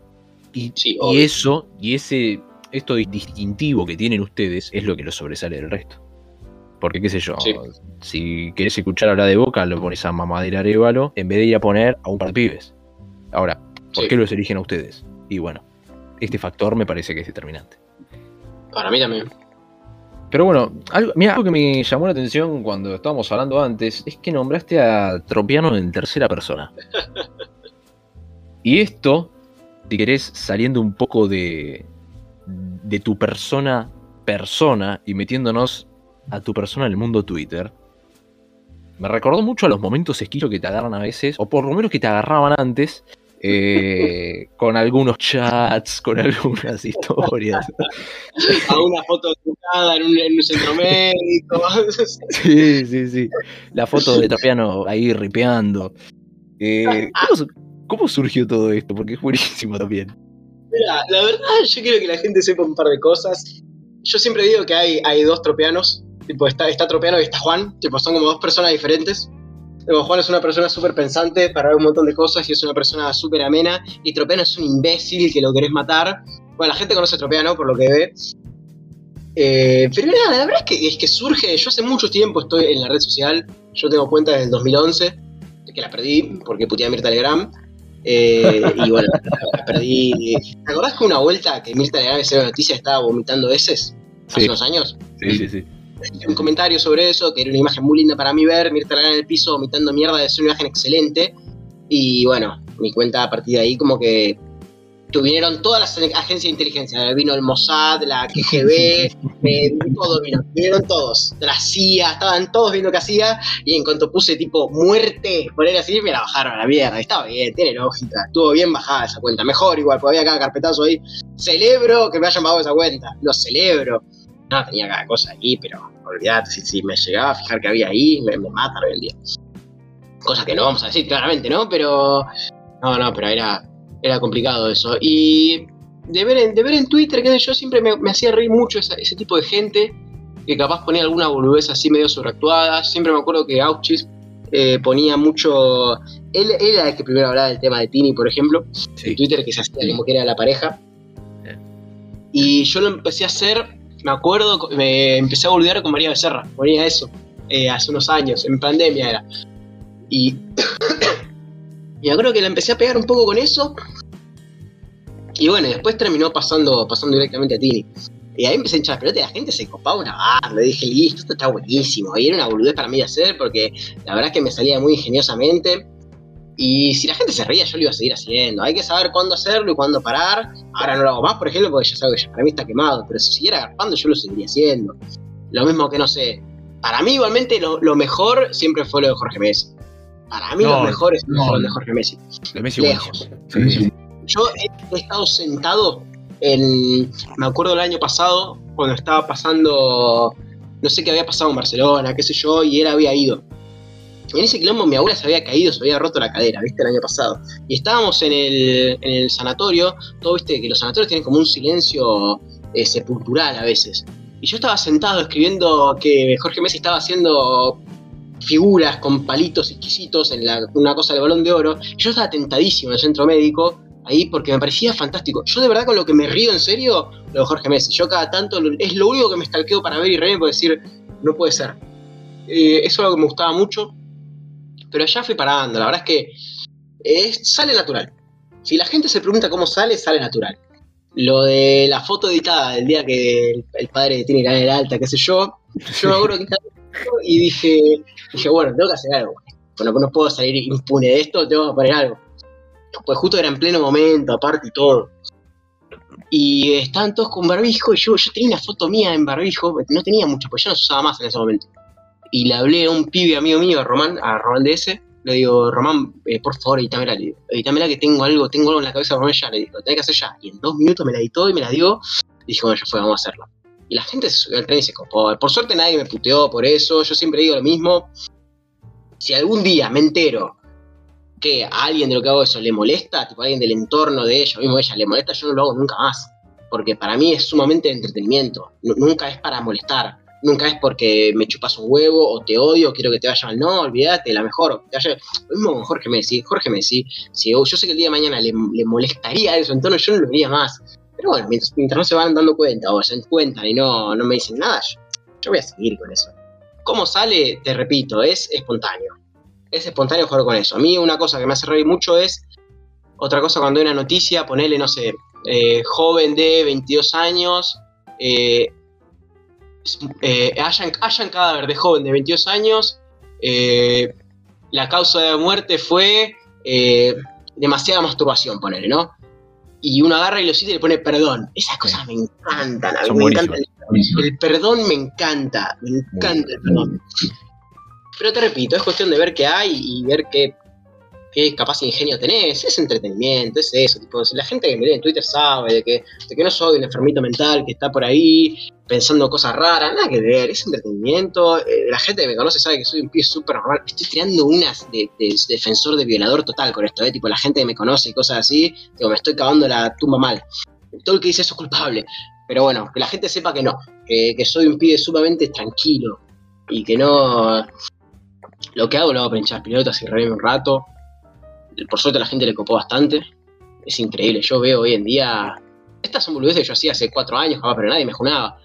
Y, y eso, y ese, esto distintivo que tienen ustedes es lo que los sobresale del resto. Porque, qué sé yo, si querés escuchar hablar de boca, lo pones a Mamadera Arevalo en vez de ir a poner a un par de pibes. Ahora, ¿por qué los eligen a ustedes? Y bueno, este factor me parece que es determinante. Para mí también. Pero bueno, algo, mira, algo que me llamó la atención cuando estábamos hablando antes es que nombraste a Tropiano en tercera persona. y esto, si querés, saliendo un poco de, de tu persona, persona, y metiéndonos a tu persona en el mundo Twitter, me recordó mucho a los momentos esquillos que te agarran a veces, o por lo menos que te agarraban antes, eh, con algunos chats, con algunas historias. A una foto de en un, en un centro médico. Sí, sí, sí. La foto de Tropiano ahí ripeando. Eh, ¿cómo, ¿Cómo surgió todo esto? Porque es buenísimo también. La verdad, yo quiero que la gente sepa un par de cosas. Yo siempre digo que hay, hay dos tropianos. Tipo, está, está Tropiano y está Juan. Tipo, son como dos personas diferentes. Juan es una persona súper pensante para ver un montón de cosas y es una persona súper amena. Y Tropiano es un imbécil que lo querés matar. Bueno, la gente conoce a Tropiano por lo que ve. Eh, pero la verdad es que, es que surge. Yo hace mucho tiempo estoy en la red social. Yo tengo cuenta desde el 2011, que la perdí porque puteé a Mirta. Eh, y bueno, la perdí. ¿Te acordás que una vuelta que Mirta Legrand en noticia estaba vomitando heces? Hace unos años. Sí, sí, sí un comentario sobre eso, que era una imagen muy linda para mí ver, Mirta en el piso vomitando mierda, es una imagen excelente. Y bueno, mi cuenta a partir de ahí como que vinieron todas las agencias de inteligencia, vino el Mossad, la KGB, eh, todo vino, vinieron todos, la CIA, estaban todos viendo qué hacía, y en cuanto puse tipo muerte, poner así, me la bajaron a la mierda, estaba bien, tiene lógica, estuvo bien bajada esa cuenta, mejor igual, porque había cada carpetazo ahí, celebro que me hayan bajado esa cuenta, lo celebro, no, tenía cada cosa ahí, pero olvidate, si, me llegaba a fijar que había ahí, me, me matan hoy en día. Cosa que no vamos a decir claramente, ¿no? Pero. No, no, pero era, era complicado eso. Y de ver en, de ver en Twitter, que yo siempre me, hacía reír mucho ese tipo de gente que capaz ponía alguna boludez así medio sobreactuada. Siempre me acuerdo que Auchis eh, ponía mucho. Él, era el que primero hablaba del tema de Tini, por ejemplo, en Twitter, que se hacía como que era la pareja. Y yo lo empecé a hacer me acuerdo, me empecé a volver con María Becerra, ponía eso, eh, hace unos años, en pandemia era. Y, y me que la empecé a pegar un poco con eso. Y bueno, después terminó pasando, pasando directamente a Tini. Y ahí empecé a hinchar pelota y la gente se copaba una barra. Le dije, listo, esto está buenísimo. Y era una boludez para mí de hacer porque la verdad es que me salía muy ingeniosamente. Y si la gente se reía, yo lo iba a seguir haciendo. Hay que saber cuándo hacerlo y cuándo parar. Ahora no lo hago más, por ejemplo, porque ya sabgo que para mí está quemado. Pero si siguiera agarpando, yo lo seguiría haciendo. Lo mismo que, no sé. Para mí, igualmente, lo, mejor siempre fue lo de Jorge Messi. Para mí, lo mejor es lo de Jorge Messi. De Messi Lejos. Yo he, estado sentado en. Me acuerdo el año pasado, cuando estaba pasando. No sé qué había pasado en Barcelona, qué sé yo, y él había ido en ese quilombo mi abuela se había caído, se había roto la cadera, ¿viste? El año pasado. Y estábamos en el, en el sanatorio, todo, ¿viste? Que los sanatorios tienen como un silencio eh, sepultural a veces. Y yo estaba sentado escribiendo que Jorge Messi estaba haciendo figuras con palitos exquisitos en una cosa del balón de oro. Yo estaba tentadísimo en el centro médico ahí porque me parecía fantástico. Yo de verdad con lo que me río en serio, lo de Jorge Messi. Yo cada tanto es lo único que me estalqueo para ver y reír por decir, no puede ser. Eh, eso es algo que me gustaba mucho pero ya fui parando. La verdad es que es, sale natural. Si la gente se pregunta cómo sale, sale natural. Lo de la foto editada del día que el, padre tiene que el alta, qué sé yo, yo me acuerdo que y dije, dije, bueno, tengo que hacer algo. Bueno, no puedo salir impune de esto, tengo que poner algo. Pues justo era en pleno momento, aparte y todo. Y estaban todos con barbijo y yo, yo tenía una foto mía en barbijo, no tenía mucho, pues yo no se usaba más en ese momento y le hablé a un pibe amigo mío, a Román, a Román DS, le digo, Román, eh, por favor, editámela, le digo, que tengo algo, tengo algo en la cabeza, Román ya, le digo, tenés que hacer ya. Y en dos minutos me la editó y me la dio, y dije, bueno, ya fue, vamos a hacerlo. Y la gente se subió al tren y se copó. Por suerte nadie me puteó por eso, yo siempre digo lo mismo. Si algún día me entero que a alguien de lo que hago eso le molesta, tipo a alguien del entorno de ella, mismo ella le molesta, yo no lo hago nunca más. Porque para mí es sumamente entretenimiento, nunca es para molestar nunca es porque me chupas un huevo o te odio quiero que te vaya mal. No, olvídate, la mejor. Vaya... Lo mismo con Jorge Messi. Jorge Messi, si yo, sé que el día de mañana le, molestaría eso, entonces yo no lo haría más. Pero bueno, mientras, no se van dando cuenta o se encuentran y no, no me dicen nada, yo, voy a seguir con eso. ¿Cómo sale? Te repito, es espontáneo. Es espontáneo jugar con eso. A mí una cosa que me hace reír mucho es, otra cosa cuando hay una noticia, ponerle, no sé, eh, joven de 22 años, eh, eh, hayan, cadáver de joven de 22 años. eh, la causa de muerte fue demasiada masturbación, ponele, ¿no? Y uno agarra y lo cita y le pone perdón. Esas cosas me encantan. A mí Son me encanta el, el perdón, me encanta. Me encanta el perdón. Pero te repito, es cuestión de ver qué hay y ver qué, qué capaz ingenio tenés. Es entretenimiento, es eso. Tipo, la gente que me lee en Twitter sabe de que, de que no soy un enfermito mental que está por ahí pensando cosas raras, nada que ver, es entretenimiento. Eh, la gente que me conoce sabe que soy un pibe súper normal. Estoy tirando unas de, de defensor de violador total con esto, ¿eh? Tipo, la gente que me conoce y cosas así, digo, me estoy cavando la tumba mal. Todo el que dice eso es culpable. Pero bueno, que la gente sepa que no, que, que soy un pibe sumamente tranquilo y que no. Lo que hago lo hago para hinchar pilotas y reírme un rato. Por suerte a la gente le copó bastante. Es increíble. Yo veo hoy en día. Estas son boludeces que yo hacía hace cuatro años, jamás, pero nadie me junaba.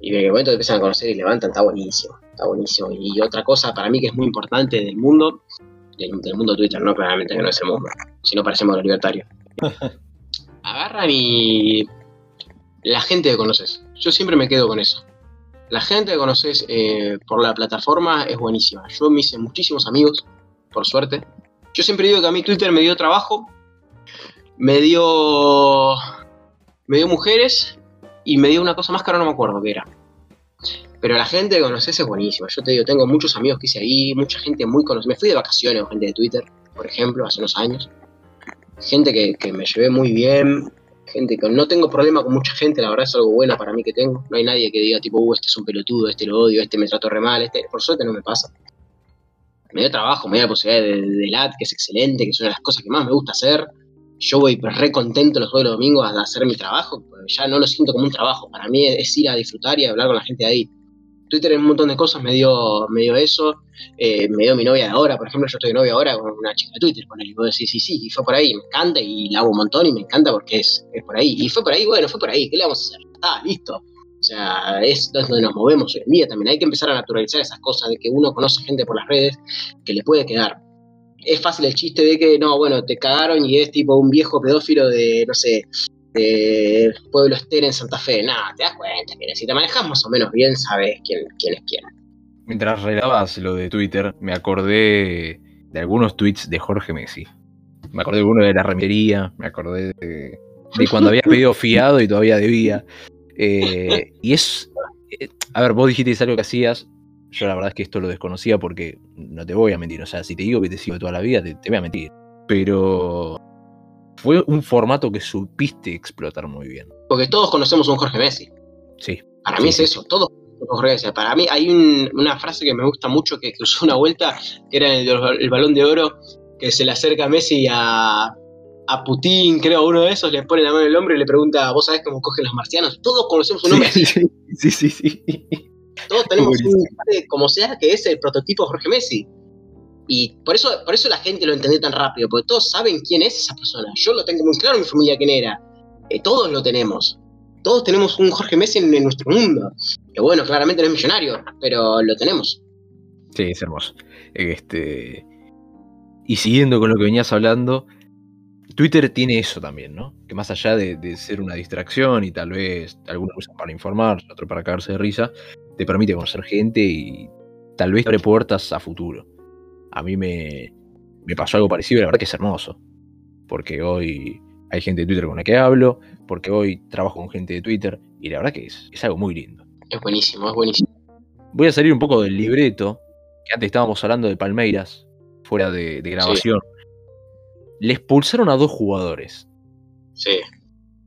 Y de momento te empiezan a conocer y levantan, está buenísimo. Está buenísimo. Y otra cosa para mí que es muy importante del mundo, del, del mundo Twitter, no claramente que no es el mundo. Si no parecemos los libertarios. Agarran y. La gente que conoces. Yo siempre me quedo con eso. La gente que conoces eh, por la plataforma es buenísima. Yo me hice muchísimos amigos, por suerte. Yo siempre digo que a mí Twitter me dio trabajo, me dio. me dio mujeres y me dio una cosa más que ahora no me acuerdo qué era. Pero la gente que conoces es buenísima. Yo te digo, tengo muchos amigos que hice ahí, mucha gente muy conocida. Me fui de vacaciones con gente de Twitter, por ejemplo, hace unos años. Gente que, que me llevé muy bien, gente que no tengo problema con mucha gente, la verdad es algo bueno para mí que tengo. No hay nadie que diga, tipo, uh, este es un pelotudo, este lo odio, este me trató re mal, este, por suerte no me pasa. Me dio trabajo, me dio la posibilidad de, de, LAT, que es excelente, que es una de las cosas que más me gusta hacer. Yo voy re contento los jueves y los domingos a hacer mi trabajo, ya no lo siento como un trabajo. Para mí es ir a disfrutar y a hablar con la gente de ahí. Twitter en un montón de cosas me dio, me dio eso, eh, me dio mi novia de ahora, por ejemplo, yo estoy de novia ahora con una chica de Twitter, con él, y vos decís, sí, sí, y fue por ahí, me encanta, y la hago un montón, y me encanta porque es, es por ahí, y fue por ahí, bueno, fue por ahí, ¿qué le vamos a hacer? Está, listo. O sea, es donde nos movemos hoy en día también, hay que empezar a naturalizar esas cosas de que uno conoce gente por las redes que le puede quedar. Es fácil el chiste de que, no, bueno, te cagaron y es tipo un viejo pedófilo de, no sé, de Pueblo Estero en Santa Fe. Nada, te das cuenta, que si te manejas más o menos bien, sabes quién, quién es quién. Mientras relabas lo de Twitter, me acordé de algunos tweets de Jorge Messi. Me acordé de uno de la remería, me acordé de, de cuando había pedido fiado y todavía debía. Eh, y es. eh, a ver, vos dijiste algo que hacías. Yo la verdad es que esto lo desconocía porque no te voy a mentir. O sea, si te digo que te sigo toda la vida, te, te voy a mentir. Pero fue un formato que supiste explotar muy bien. Porque todos conocemos a un Jorge Messi. Sí. Para mí es eso, todos conocemos a un Jorge Messi. Para mí hay un- una frase que me gusta mucho que, que usó una vuelta, que era el, el balón de oro, que se le acerca a Messi a, a Putin, creo, uno de esos, le pone la mano en el hombro y le pregunta, ¿vos sabés cómo cogen los marcianos? Todos conocemos un hombre así, Sí, sí, sí, todos tenemos un como sea que es el prototipo de Jorge Messi. Y por eso, por eso la gente lo entendió tan rápido, porque todos saben quién es esa persona. Yo lo tengo muy claro en mi familia quién era. Eh, todos lo tenemos. Todos tenemos un Jorge Messi en, en nuestro mundo. Que bueno, claramente no es millonario, pero lo tenemos. Sí, es hermoso. Este. Y siguiendo con lo que venías hablando, Twitter tiene eso también, ¿no? Que más allá de, de ser una distracción y tal vez algunos usan para informar, otro para cagarse de risa, te permite conocer gente y tal vez abre puertas a futuro. A mí me, me pasó algo parecido y la verdad que es hermoso. Porque hoy hay gente de Twitter con la que hablo, porque hoy trabajo con gente de Twitter y la verdad que es, es algo muy lindo. Es buenísimo, es buenísimo. Voy a salir un poco del libreto, que antes estábamos hablando de Palmeiras, fuera de, de grabación. Le expulsaron a dos jugadores. Sí.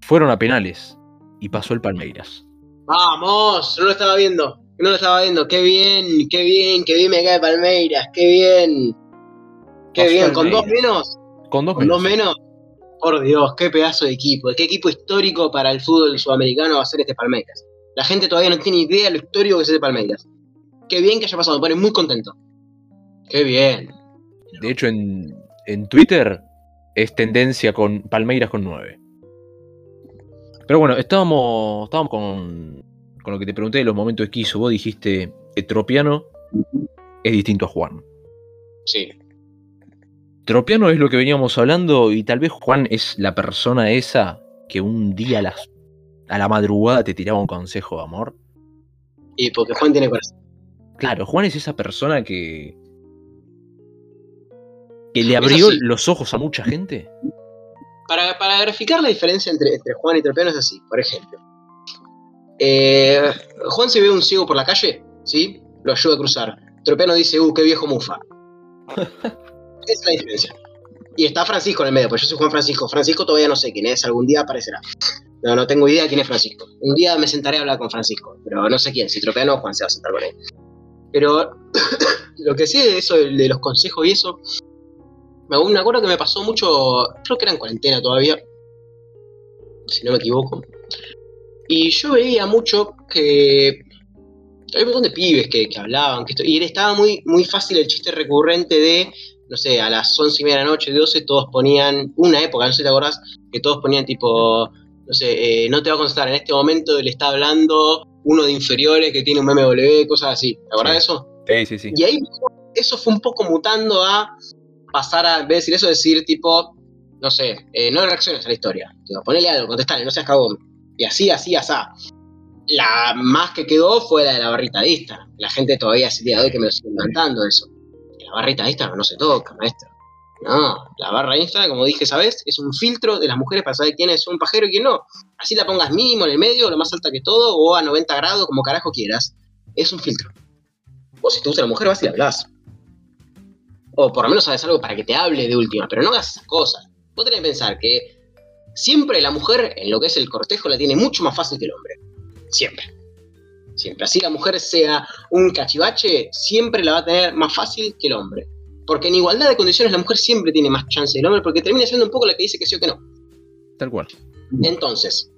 Fueron a penales y pasó el Palmeiras. Vamos, no lo estaba viendo. No lo estaba viendo. Qué bien, qué bien, qué bien me cae Palmeiras. Qué bien. Qué Pasó bien, con dos menos. Con dos Con dos menos. menos. Por Dios, qué pedazo de equipo. Qué equipo histórico para el fútbol sudamericano va a ser este Palmeiras. La gente todavía no tiene idea de lo histórico que es este Palmeiras. Qué bien que haya pasado, me pone muy contento. Qué bien. De hecho, en, en Twitter es tendencia con Palmeiras con 9. Pero bueno, estábamos, estábamos con, con lo que te pregunté de los momentos que hizo. Vos dijiste que Tropiano es distinto a Juan. Sí. Tropiano es lo que veníamos hablando y tal vez Juan es la persona esa que un día a, las, a la madrugada te tiraba un consejo de amor. Y porque Juan tiene corazón. Claro, Juan es esa persona que. Que le abrió sí. los ojos a mucha gente. Para, para graficar la diferencia entre, entre Juan y Tropiano es así, por ejemplo. Eh, Juan se ve un ciego por la calle, ¿sí? Lo ayuda a cruzar. Tropiano dice, uh, qué viejo mufa. Esa es la diferencia. Y está Francisco en el medio, pues yo soy Juan Francisco. Francisco todavía no sé quién es, algún día aparecerá. No, no tengo idea de quién es Francisco. Un día me sentaré a hablar con Francisco, pero no sé quién. Si Tropiano o Juan se va a sentar con él. Pero lo que sé de eso, de los consejos y eso, me me acuerdo que me pasó mucho, creo que era en cuarentena todavía, si no me equivoco. Y yo veía mucho que hay un montón de pibes que, que hablaban, que esto, y estaba muy, muy fácil el chiste recurrente de, no sé, a las once y media de la noche, 12, todos ponían, una época, no sé si te acordás, que todos ponían tipo, no sé, eh, no te va a contestar, en este momento le está hablando uno de inferiores que tiene un BMW, cosas así. ¿Te acordás de eso? Sí, sí, sí. Y ahí eso fue un poco mutando a pasar a, en vez de decir eso, decir tipo, no sé, eh, no reacciones a la historia. Digo, ponele algo, contestale, no seas cagón. Y así, así, asá. La más que quedó fue la de la barrita de Instagram. La gente todavía el día de hoy que me lo sigue encantando eso. La barrita de Instagram no se toca, maestro. No, la barra de Instagram, como dije, ¿sabes? Es un filtro de las mujeres para saber quién es un pajero y quién no. Así la pongas mínimo en el medio, lo más alta que todo, o a 90 grados, como carajo quieras. Es un filtro. Vos si te gusta la mujer vas y le hablas. O por lo menos sabes algo para que te hable de última, pero no hagas esas cosas. Vos tenés que pensar que siempre la mujer en lo que es el cortejo la tiene mucho más fácil que el hombre. Siempre. Siempre. Así la mujer sea un cachivache, siempre la va a tener más fácil que el hombre. Porque en igualdad de condiciones la mujer siempre tiene más chance del hombre porque termina siendo un poco la que dice que sí o que no. Tal cual. Entonces,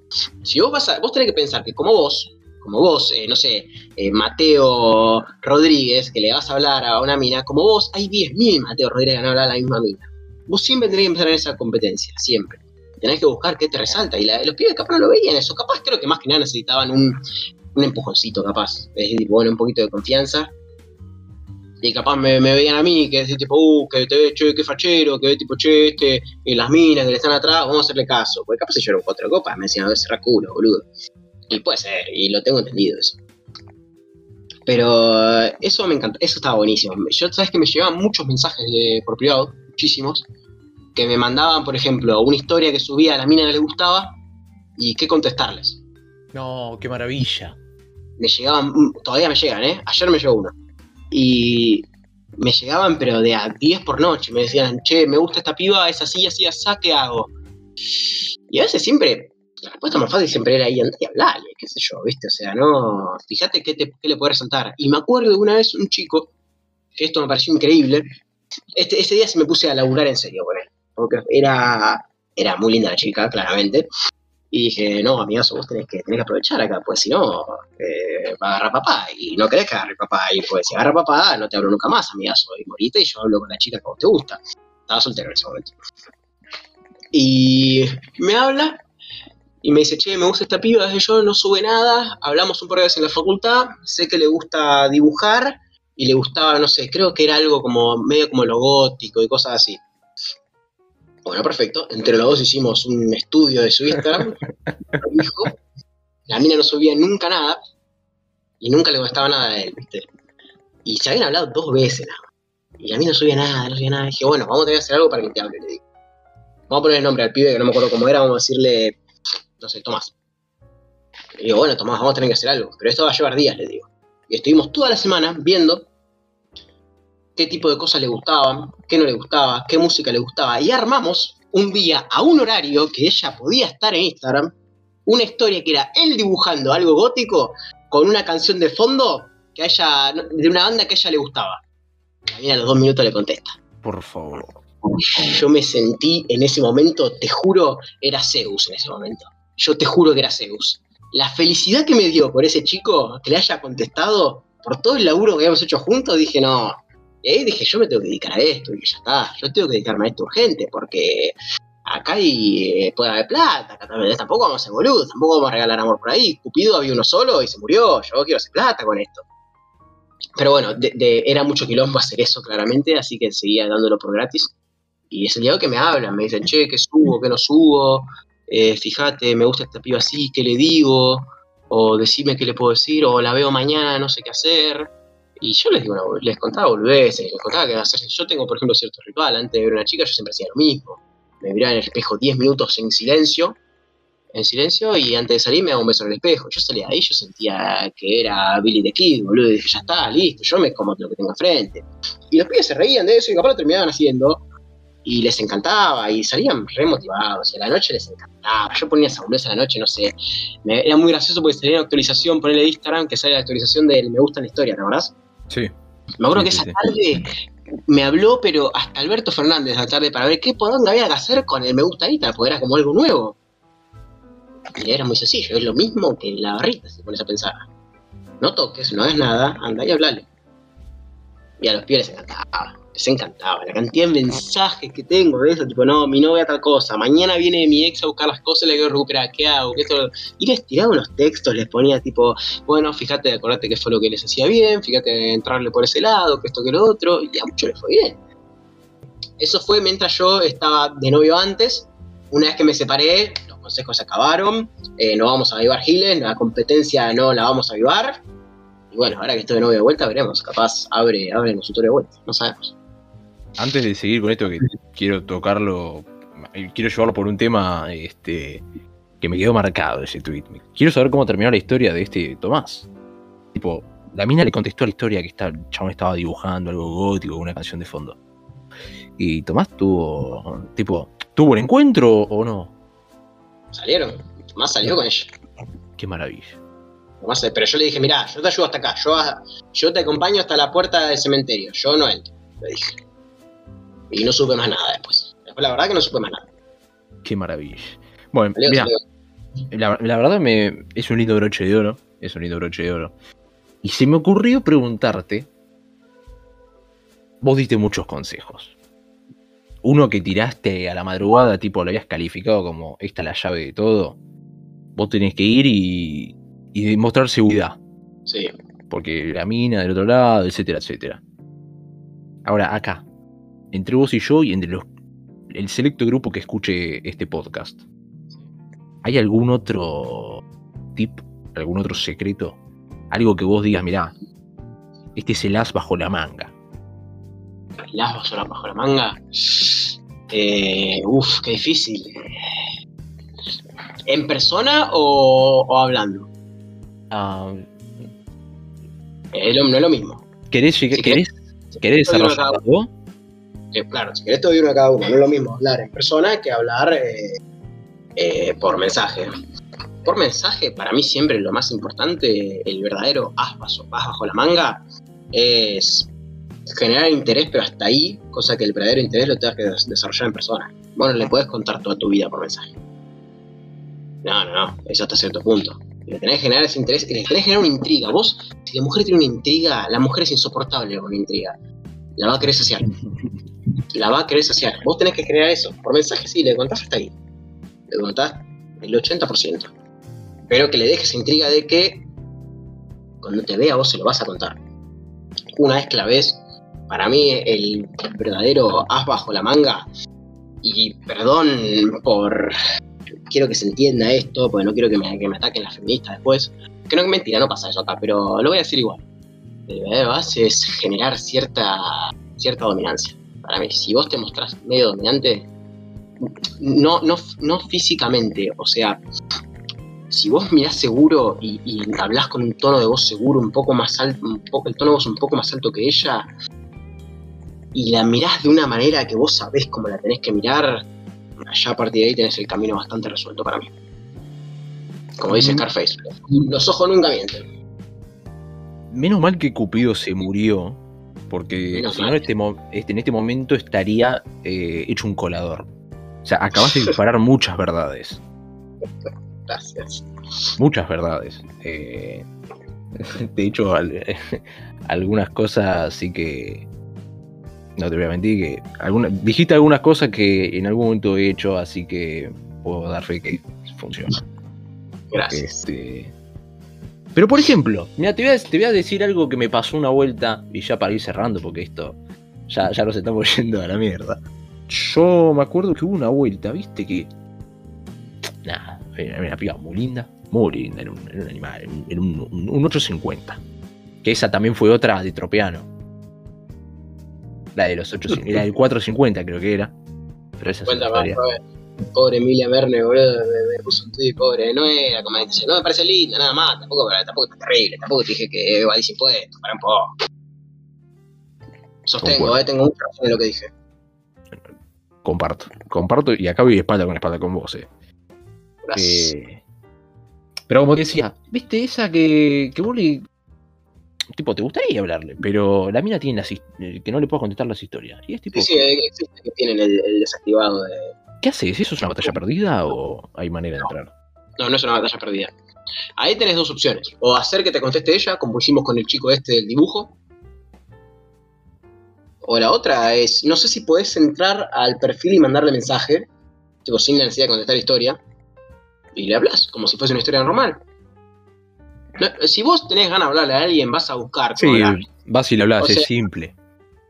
si vos vas a, vos tenés que pensar que como vos, como vos, eh, no sé, eh, Mateo Rodríguez, que le vas a hablar a una mina, como vos, hay 10.000 Mateo Rodríguez que van a hablar a la misma mina. Vos siempre tenés que empezar en esa competencia, siempre. Tenés que buscar qué te resalta. Y los pibes capaz no lo veían eso. Capaz creo que más que nada necesitaban un, un empujoncito, capaz. Es decir, bueno, un poquito de confianza. Y capaz me, veían a mí, que decir tipo, uh, que te ve, che, qué fachero, que ve tipo, che, este, y las minas que le están atrás, vamos a hacerle caso. Porque capaz se lloran cuatro copas, me decían, a ver, cerra culo, boludo. Y puede ser, y lo tengo entendido eso. Pero eh, eso me encantó, eso estaba buenísimo. Yo, sabes que me llegaban muchos mensajes de- por privado, muchísimos, que me mandaban, por ejemplo, una historia que subía a la mina que le gustaba y qué contestarles. No, qué maravilla. Me llegaban, mm, todavía me llegan, ¿eh? Ayer me llegó uno. Y me llegaban, pero de a 10 por noche. Me decían, che, me gusta esta piba, es así, así, así, ¿qué hago? Y a veces siempre, la respuesta más fácil siempre era ahí, andá y hablale, qué sé yo, ¿viste? O sea, no, fíjate qué, te, qué le puede resaltar. Y me acuerdo de una vez un chico, que esto me pareció increíble, este, ese día sí me puse a laburar en serio con él, porque era, era muy linda la chica, claramente. Y dije, no, amigazo, vos tenés que, tenés que aprovechar acá, pues si no, eh, va a agarrar papá. Y no querés que agarre papá. Y pues si agarra papá, no te hablo nunca más, amigazo. Y morite y yo hablo con la chica que a vos te gusta. Estaba soltero en ese momento. Y me habla y me dice, che, me gusta esta piba, desde yo no sube nada, hablamos un par de veces en la facultad, sé que le gusta dibujar y le gustaba, no sé, creo que era algo como medio como lo gótico y cosas así. Bueno, perfecto. Entre los dos hicimos un estudio de su Instagram. dijo. La mina no subía nunca nada. Y nunca le gustaba nada a él, ¿viste? Y se habían hablado dos veces nada más. Y la mina no subía nada, no subía nada. Y dije, bueno, vamos a tener que hacer algo para que te hable, le digo. Vamos a poner el nombre al pibe, que no me acuerdo cómo era, vamos a decirle, no sé, Tomás. Y digo, bueno, Tomás, vamos a tener que hacer algo. Pero esto va a llevar días, le digo. Y estuvimos toda la semana viendo qué tipo de cosas le gustaban, qué no le gustaba, qué música le gustaba. Y armamos un día a un horario que ella podía estar en Instagram, una historia que era él dibujando algo gótico con una canción de fondo que a ella, de una banda que a ella le gustaba. Mina a los dos minutos le contesta. Por favor. Yo me sentí en ese momento, te juro, era Zeus en ese momento. Yo te juro que era Zeus. La felicidad que me dio por ese chico que le haya contestado, por todo el laburo que habíamos hecho juntos, dije, no. Y ahí dije, yo me tengo que dedicar a esto, y ya está. Yo tengo que dedicarme a esto urgente, porque acá hay, eh, puede haber plata, acá tampoco vamos a ser boludos, tampoco vamos a regalar amor por ahí. Cupido había uno solo y se murió, yo quiero hacer plata con esto. Pero bueno, era mucho quilombo hacer eso, claramente, así que seguía dándolo por gratis. Y es el día que me hablan, me dicen, che, ¿qué subo, qué no subo? Eh, fíjate, me gusta esta piba así, ¿qué le digo? o decime qué le puedo decir, o la veo mañana, no sé qué hacer. Y yo les digo, les contaba boludeces, les contaba que hacer. Yo tengo, por ejemplo, cierto ritual. Antes de ver una chica, yo siempre hacía lo mismo. Me miraba en el espejo 10 minutos en silencio, en silencio, y antes de salir me daba un beso en el espejo. Yo salía ahí, yo sentía que era Billy the Kid, boludo, y dije, ya está, listo, yo me como lo que tengo enfrente. Y los pibes se reían de eso y capaz lo terminaban haciendo, y les encantaba, y salían re motivados, y a la noche les encantaba. Yo ponía esa a la noche, no sé. Me, era muy gracioso porque salía una actualización, ponele de Instagram, que sale la actualización del me gusta la historia, ¿te acordás? Sí. Me acuerdo Sí, que esa sí. tarde me habló, pero hasta Alberto Fernández la tarde para ver qué poronga había que hacer con el me gusta Instagram, porque era como algo nuevo. Y era muy sencillo, es lo mismo que la barrita, si pones a pensar. No toques, no hagas nada, anda y hablale. Y a los pibes les encantaba, les encantaba. La cantidad de mensajes que tengo de eso, tipo, no, mi novia tal cosa, mañana viene mi ex a buscar las cosas, le quiero recuperar, ¿qué hago? ¿Qué esto? Y les tiraba unos textos, les ponía tipo, bueno, fíjate, acordate que fue lo que les hacía bien, fíjate entrarle por ese lado, que esto que lo otro, y a muchos les fue bien. Eso fue mientras yo estaba de novio antes. Una vez que me separé, los consejos se acabaron, eh, no vamos a avivar Giles, la competencia no la vamos a avivar. Y bueno, ahora que estoy de novio de vuelta, veremos, capaz abre, abre el consultorio de vuelta, no sabemos. Antes de seguir con esto, que quiero tocarlo, eh, quiero llevarlo por un tema este, que me quedó marcado ese tweet. Quiero saber cómo terminó la historia de este Tomás. Tipo, la mina le contestó a la historia que está, el chabón estaba dibujando algo gótico, una canción de fondo. Y Tomás tuvo, tipo, ¿tuvo el encuentro o no? Salieron, Tomás salió con ella. Qué maravilla. Tomás, pero yo le dije, mirá, yo te ayudo hasta acá, yo, yo te acompaño hasta la puerta del cementerio, yo no entro, le dije. Y no supe más nada después. Después la verdad que no supe más nada. Qué maravilla. Bueno, mira, la verdad me, es un lindo broche de oro. Es un lindo broche de oro. Y se me ocurrió preguntarte. Vos diste muchos consejos. Uno que tiraste a la madrugada, tipo lo habías calificado como esta es la llave de todo. Vos tenés que ir y, y demostrar seguridad. Sí. Porque la mina del otro lado, etcétera, etcétera. Ahora, acá, entre vos y yo y entre los, el selecto grupo que escuche este podcast, ¿hay algún otro tip, algún otro secreto? Algo que vos digas, mirá, este es el as bajo la manga. Las basuras bajo la manga. Eh, uf, qué difícil. ¿En persona o, o hablando? Ah, Eh, lo- no es lo mismo. ¿Querés, llegar- Si querés, querés te digo desarrollar acá. vos? Eh, claro, si querés te doy uno a cada uno. No es lo mismo hablar en persona que hablar eh, eh, por mensaje. Por mensaje, para mí siempre lo más importante, el verdadero as bajo, bajo la manga, es generar interés, pero hasta ahí, cosa que el verdadero interés lo tengas que des- desarrollar en persona. Bueno, le puedes contar toda tu vida por mensaje. No, no, no, eso hasta cierto punto. Le tenés que generar ese interés, le tenés que generar una intriga. Vos, si la mujer tiene una intriga, la mujer es insoportable con intriga. La va a querer saciar. La va a querer saciar. Vos tenés que crear eso. Por mensaje sí, le contás hasta ahí. Le contás el 80%. Pero que le dejes intriga de que cuando te vea vos se lo vas a contar. Una vez que la ves, para mí el verdadero as bajo la manga, y perdón por... Quiero que se entienda esto, porque no quiero que me, que me ataquen las feministas después. Que no es mentira, no pasa eso acá, pero lo voy a decir igual. El verdadero es generar cierta, cierta dominancia. Para mí, si vos te mostrás medio dominante, no, no, no físicamente, o sea, si vos mirás seguro y, y hablás con un tono de voz seguro un poco más alto, un poco, el tono de voz un poco más alto que ella, y la mirás de una manera que vos sabés cómo la tenés que mirar, allá a partir de ahí tenés el camino bastante resuelto para mí. Como dice Mm. Scarface, los ojos nunca mienten. Menos mal que Cupido se murió, porque si no, este, este- en este momento estaría eh, hecho un colador. O sea, acabas de disparar muchas verdades. Gracias. Muchas verdades. Eh, de hecho, al- algunas cosas sí que. No te voy a mentir, que. alguna- dijiste algunas cosas que en algún momento he hecho, así que puedo dar fe que funciona. Gracias. Este, Pero por ejemplo, mira, te voy, a, te voy a decir algo que me pasó una vuelta, y ya para ir cerrando, porque esto ya, ya nos estamos yendo a la mierda. Yo me acuerdo que hubo una vuelta, viste que. Nada, era una piba muy linda, Muy linda, era un, era un animal, era un, un- un 850. Que esa también fue otra de Tropeano. La de los 850, la del 450 creo que era. Pero esa es otra más, historia. pobre, pobre Emilia Verne, boludo, me, me puso un tweet, pobre, no era como dice, no me parece linda, nada más, tampoco, tampoco está terrible, tampoco te dije que evadís impuestos, para un poco. Sostengo, eh, tengo mucha razón en lo que dije. Comparto, comparto y acá voy espalda con espalda con vos, eh. Gracias. Eh, pero como te decía, viste esa que, que vos le. Tipo, te gustaría hablarle, pero la mina tiene las eh, que no le puedo contestar las historias. Y es tipo, Sí, sí, existe que tienen el, el desactivado de... ¿qué haces? ¿Eso es una batalla perdida o hay manera de entrar? No, no es una batalla perdida. Ahí tenés dos opciones. O hacer que te conteste ella, como hicimos con el chico este del dibujo. O la otra es, no sé si podés entrar al perfil y mandarle mensaje, tipo sin la necesidad de contestar historia, y le hablas, como si fuese una historia normal. No, si vos tenés ganas de hablarle a alguien, vas a buscar Sí, hablar. vas y le hablas, O sea- es simple.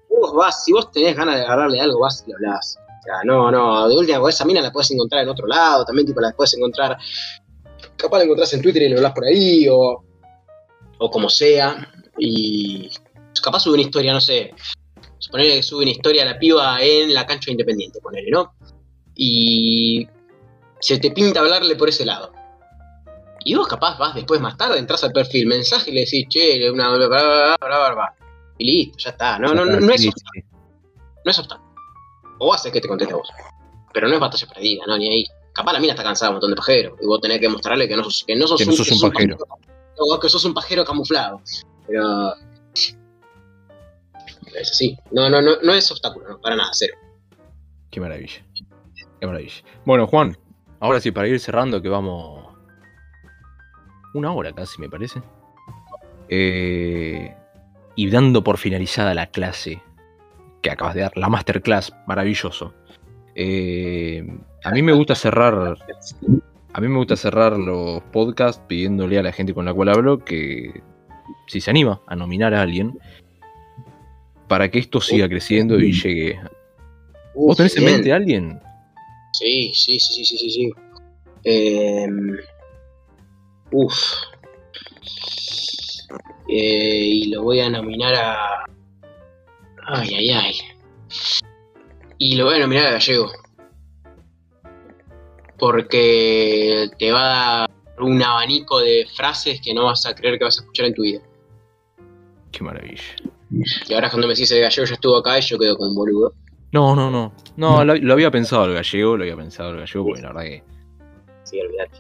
Vos vas, si vos tenés ganas de agarrarle algo, vas y le hablas. O sea, no, no, de última, vos esa mina la puedes encontrar en otro lado, también tipo la puedes encontrar, capaz la encontrás en Twitter y le hablas por ahí, o, o como sea, y capaz sube una historia, no sé, suponer que sube una historia a la piba en la cancha independiente, ponele, ¿no? Y se te pinta hablarle por ese lado. Y vos capaz vas después más tarde, entras al perfil, mensaje y le decís, che, una bla, bla, bla, bla. Y listo, ya está. No, no, no, no es obstáculo, no es obstáculo. O haces que te conteste a vos. Pero no es batalla perdida, no, ni ahí. Capaz la mina está cansada de un montón de pajeros. Y vos tenés que mostrarle que no sos, que no sos, Que no sos un pajero. O que sos un pajero camuflado. Pero. Es así. No, no, no, no es obstáculo, no, para nada, cero. Qué maravilla. Qué maravilla. Bueno, Juan, ahora sí, para ir cerrando, que vamos. Una hora casi, me parece. Eh, y dando por finalizada la clase que acabas de dar, la masterclass, maravilloso. Eh, a mí me gusta cerrar. A mí me gusta cerrar los podcasts pidiéndole a la gente con la cual hablo que si se anima a nominar a alguien para que esto siga creciendo y llegue. ¿Vos tenés en bien. mente a alguien? Sí, sí, sí, sí, sí, sí. sí. Eh, uf. Eh, y lo voy a nominar a. Ay, ay, ay. Y lo voy a nominar a Gallego. Porque te va a dar un abanico de frases que no vas a creer que vas a escuchar en tu vida. Qué maravilla. Y ahora cuando me decís el gallego ya estuvo acá y yo quedo como un boludo. No, no, no. No, lo, lo había pensado el gallego, lo había pensado el gallego, porque la verdad que Sí, olvidate.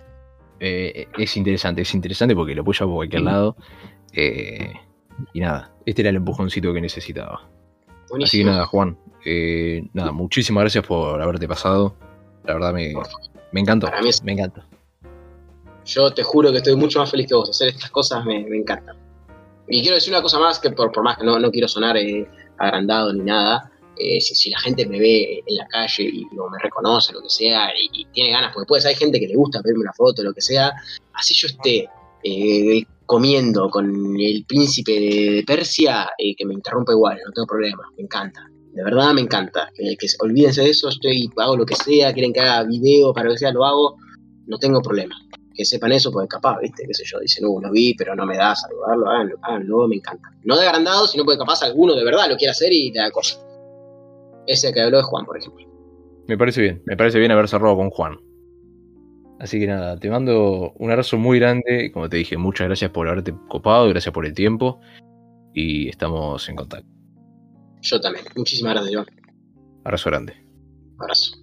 eh, es interesante, es interesante porque lo apoya por cualquier lado. eh, y nada, este era el empujoncito que necesitaba. Así que Buenísimo. nada, Juan, eh, nada, muchísimas gracias por haberte pasado. La verdad me, me encantó, Para mí es- me encanta. Yo te juro que estoy mucho más feliz que vos. Hacer estas cosas me, me encantan. Y quiero decir una cosa más, que por, por más que no, no quiero sonar eh, agrandado ni nada, eh, si, si la gente me ve en la calle y o me reconoce, lo que sea, y, y tiene ganas, porque después hay gente que le gusta pedirme una foto, lo que sea, así yo esté eh, comiendo con el príncipe de, Persia, eh, que me interrumpa igual, no tengo problema, me encanta. De verdad me encanta. Que, que se- olvídense de eso, estoy, hago lo que sea, quieren que haga video para lo que sea, lo hago, no tengo problema que sepan eso, porque capaz, viste, qué sé yo, dicen, uh, lo vi, pero no me da saludarlo, háganlo, háganlo, me encanta. No de agrandado, sino porque capaz alguno de verdad lo quiere hacer y te da. Ese que habló de Juan, por ejemplo. Me parece bien, me parece bien haber cerrado con Juan. Así que nada, te mando un abrazo muy grande. Como te dije, muchas gracias por haberte copado, gracias por el tiempo. Y estamos en contacto. Yo también. Muchísimas gracias, John. Abrazo grande. Abrazo.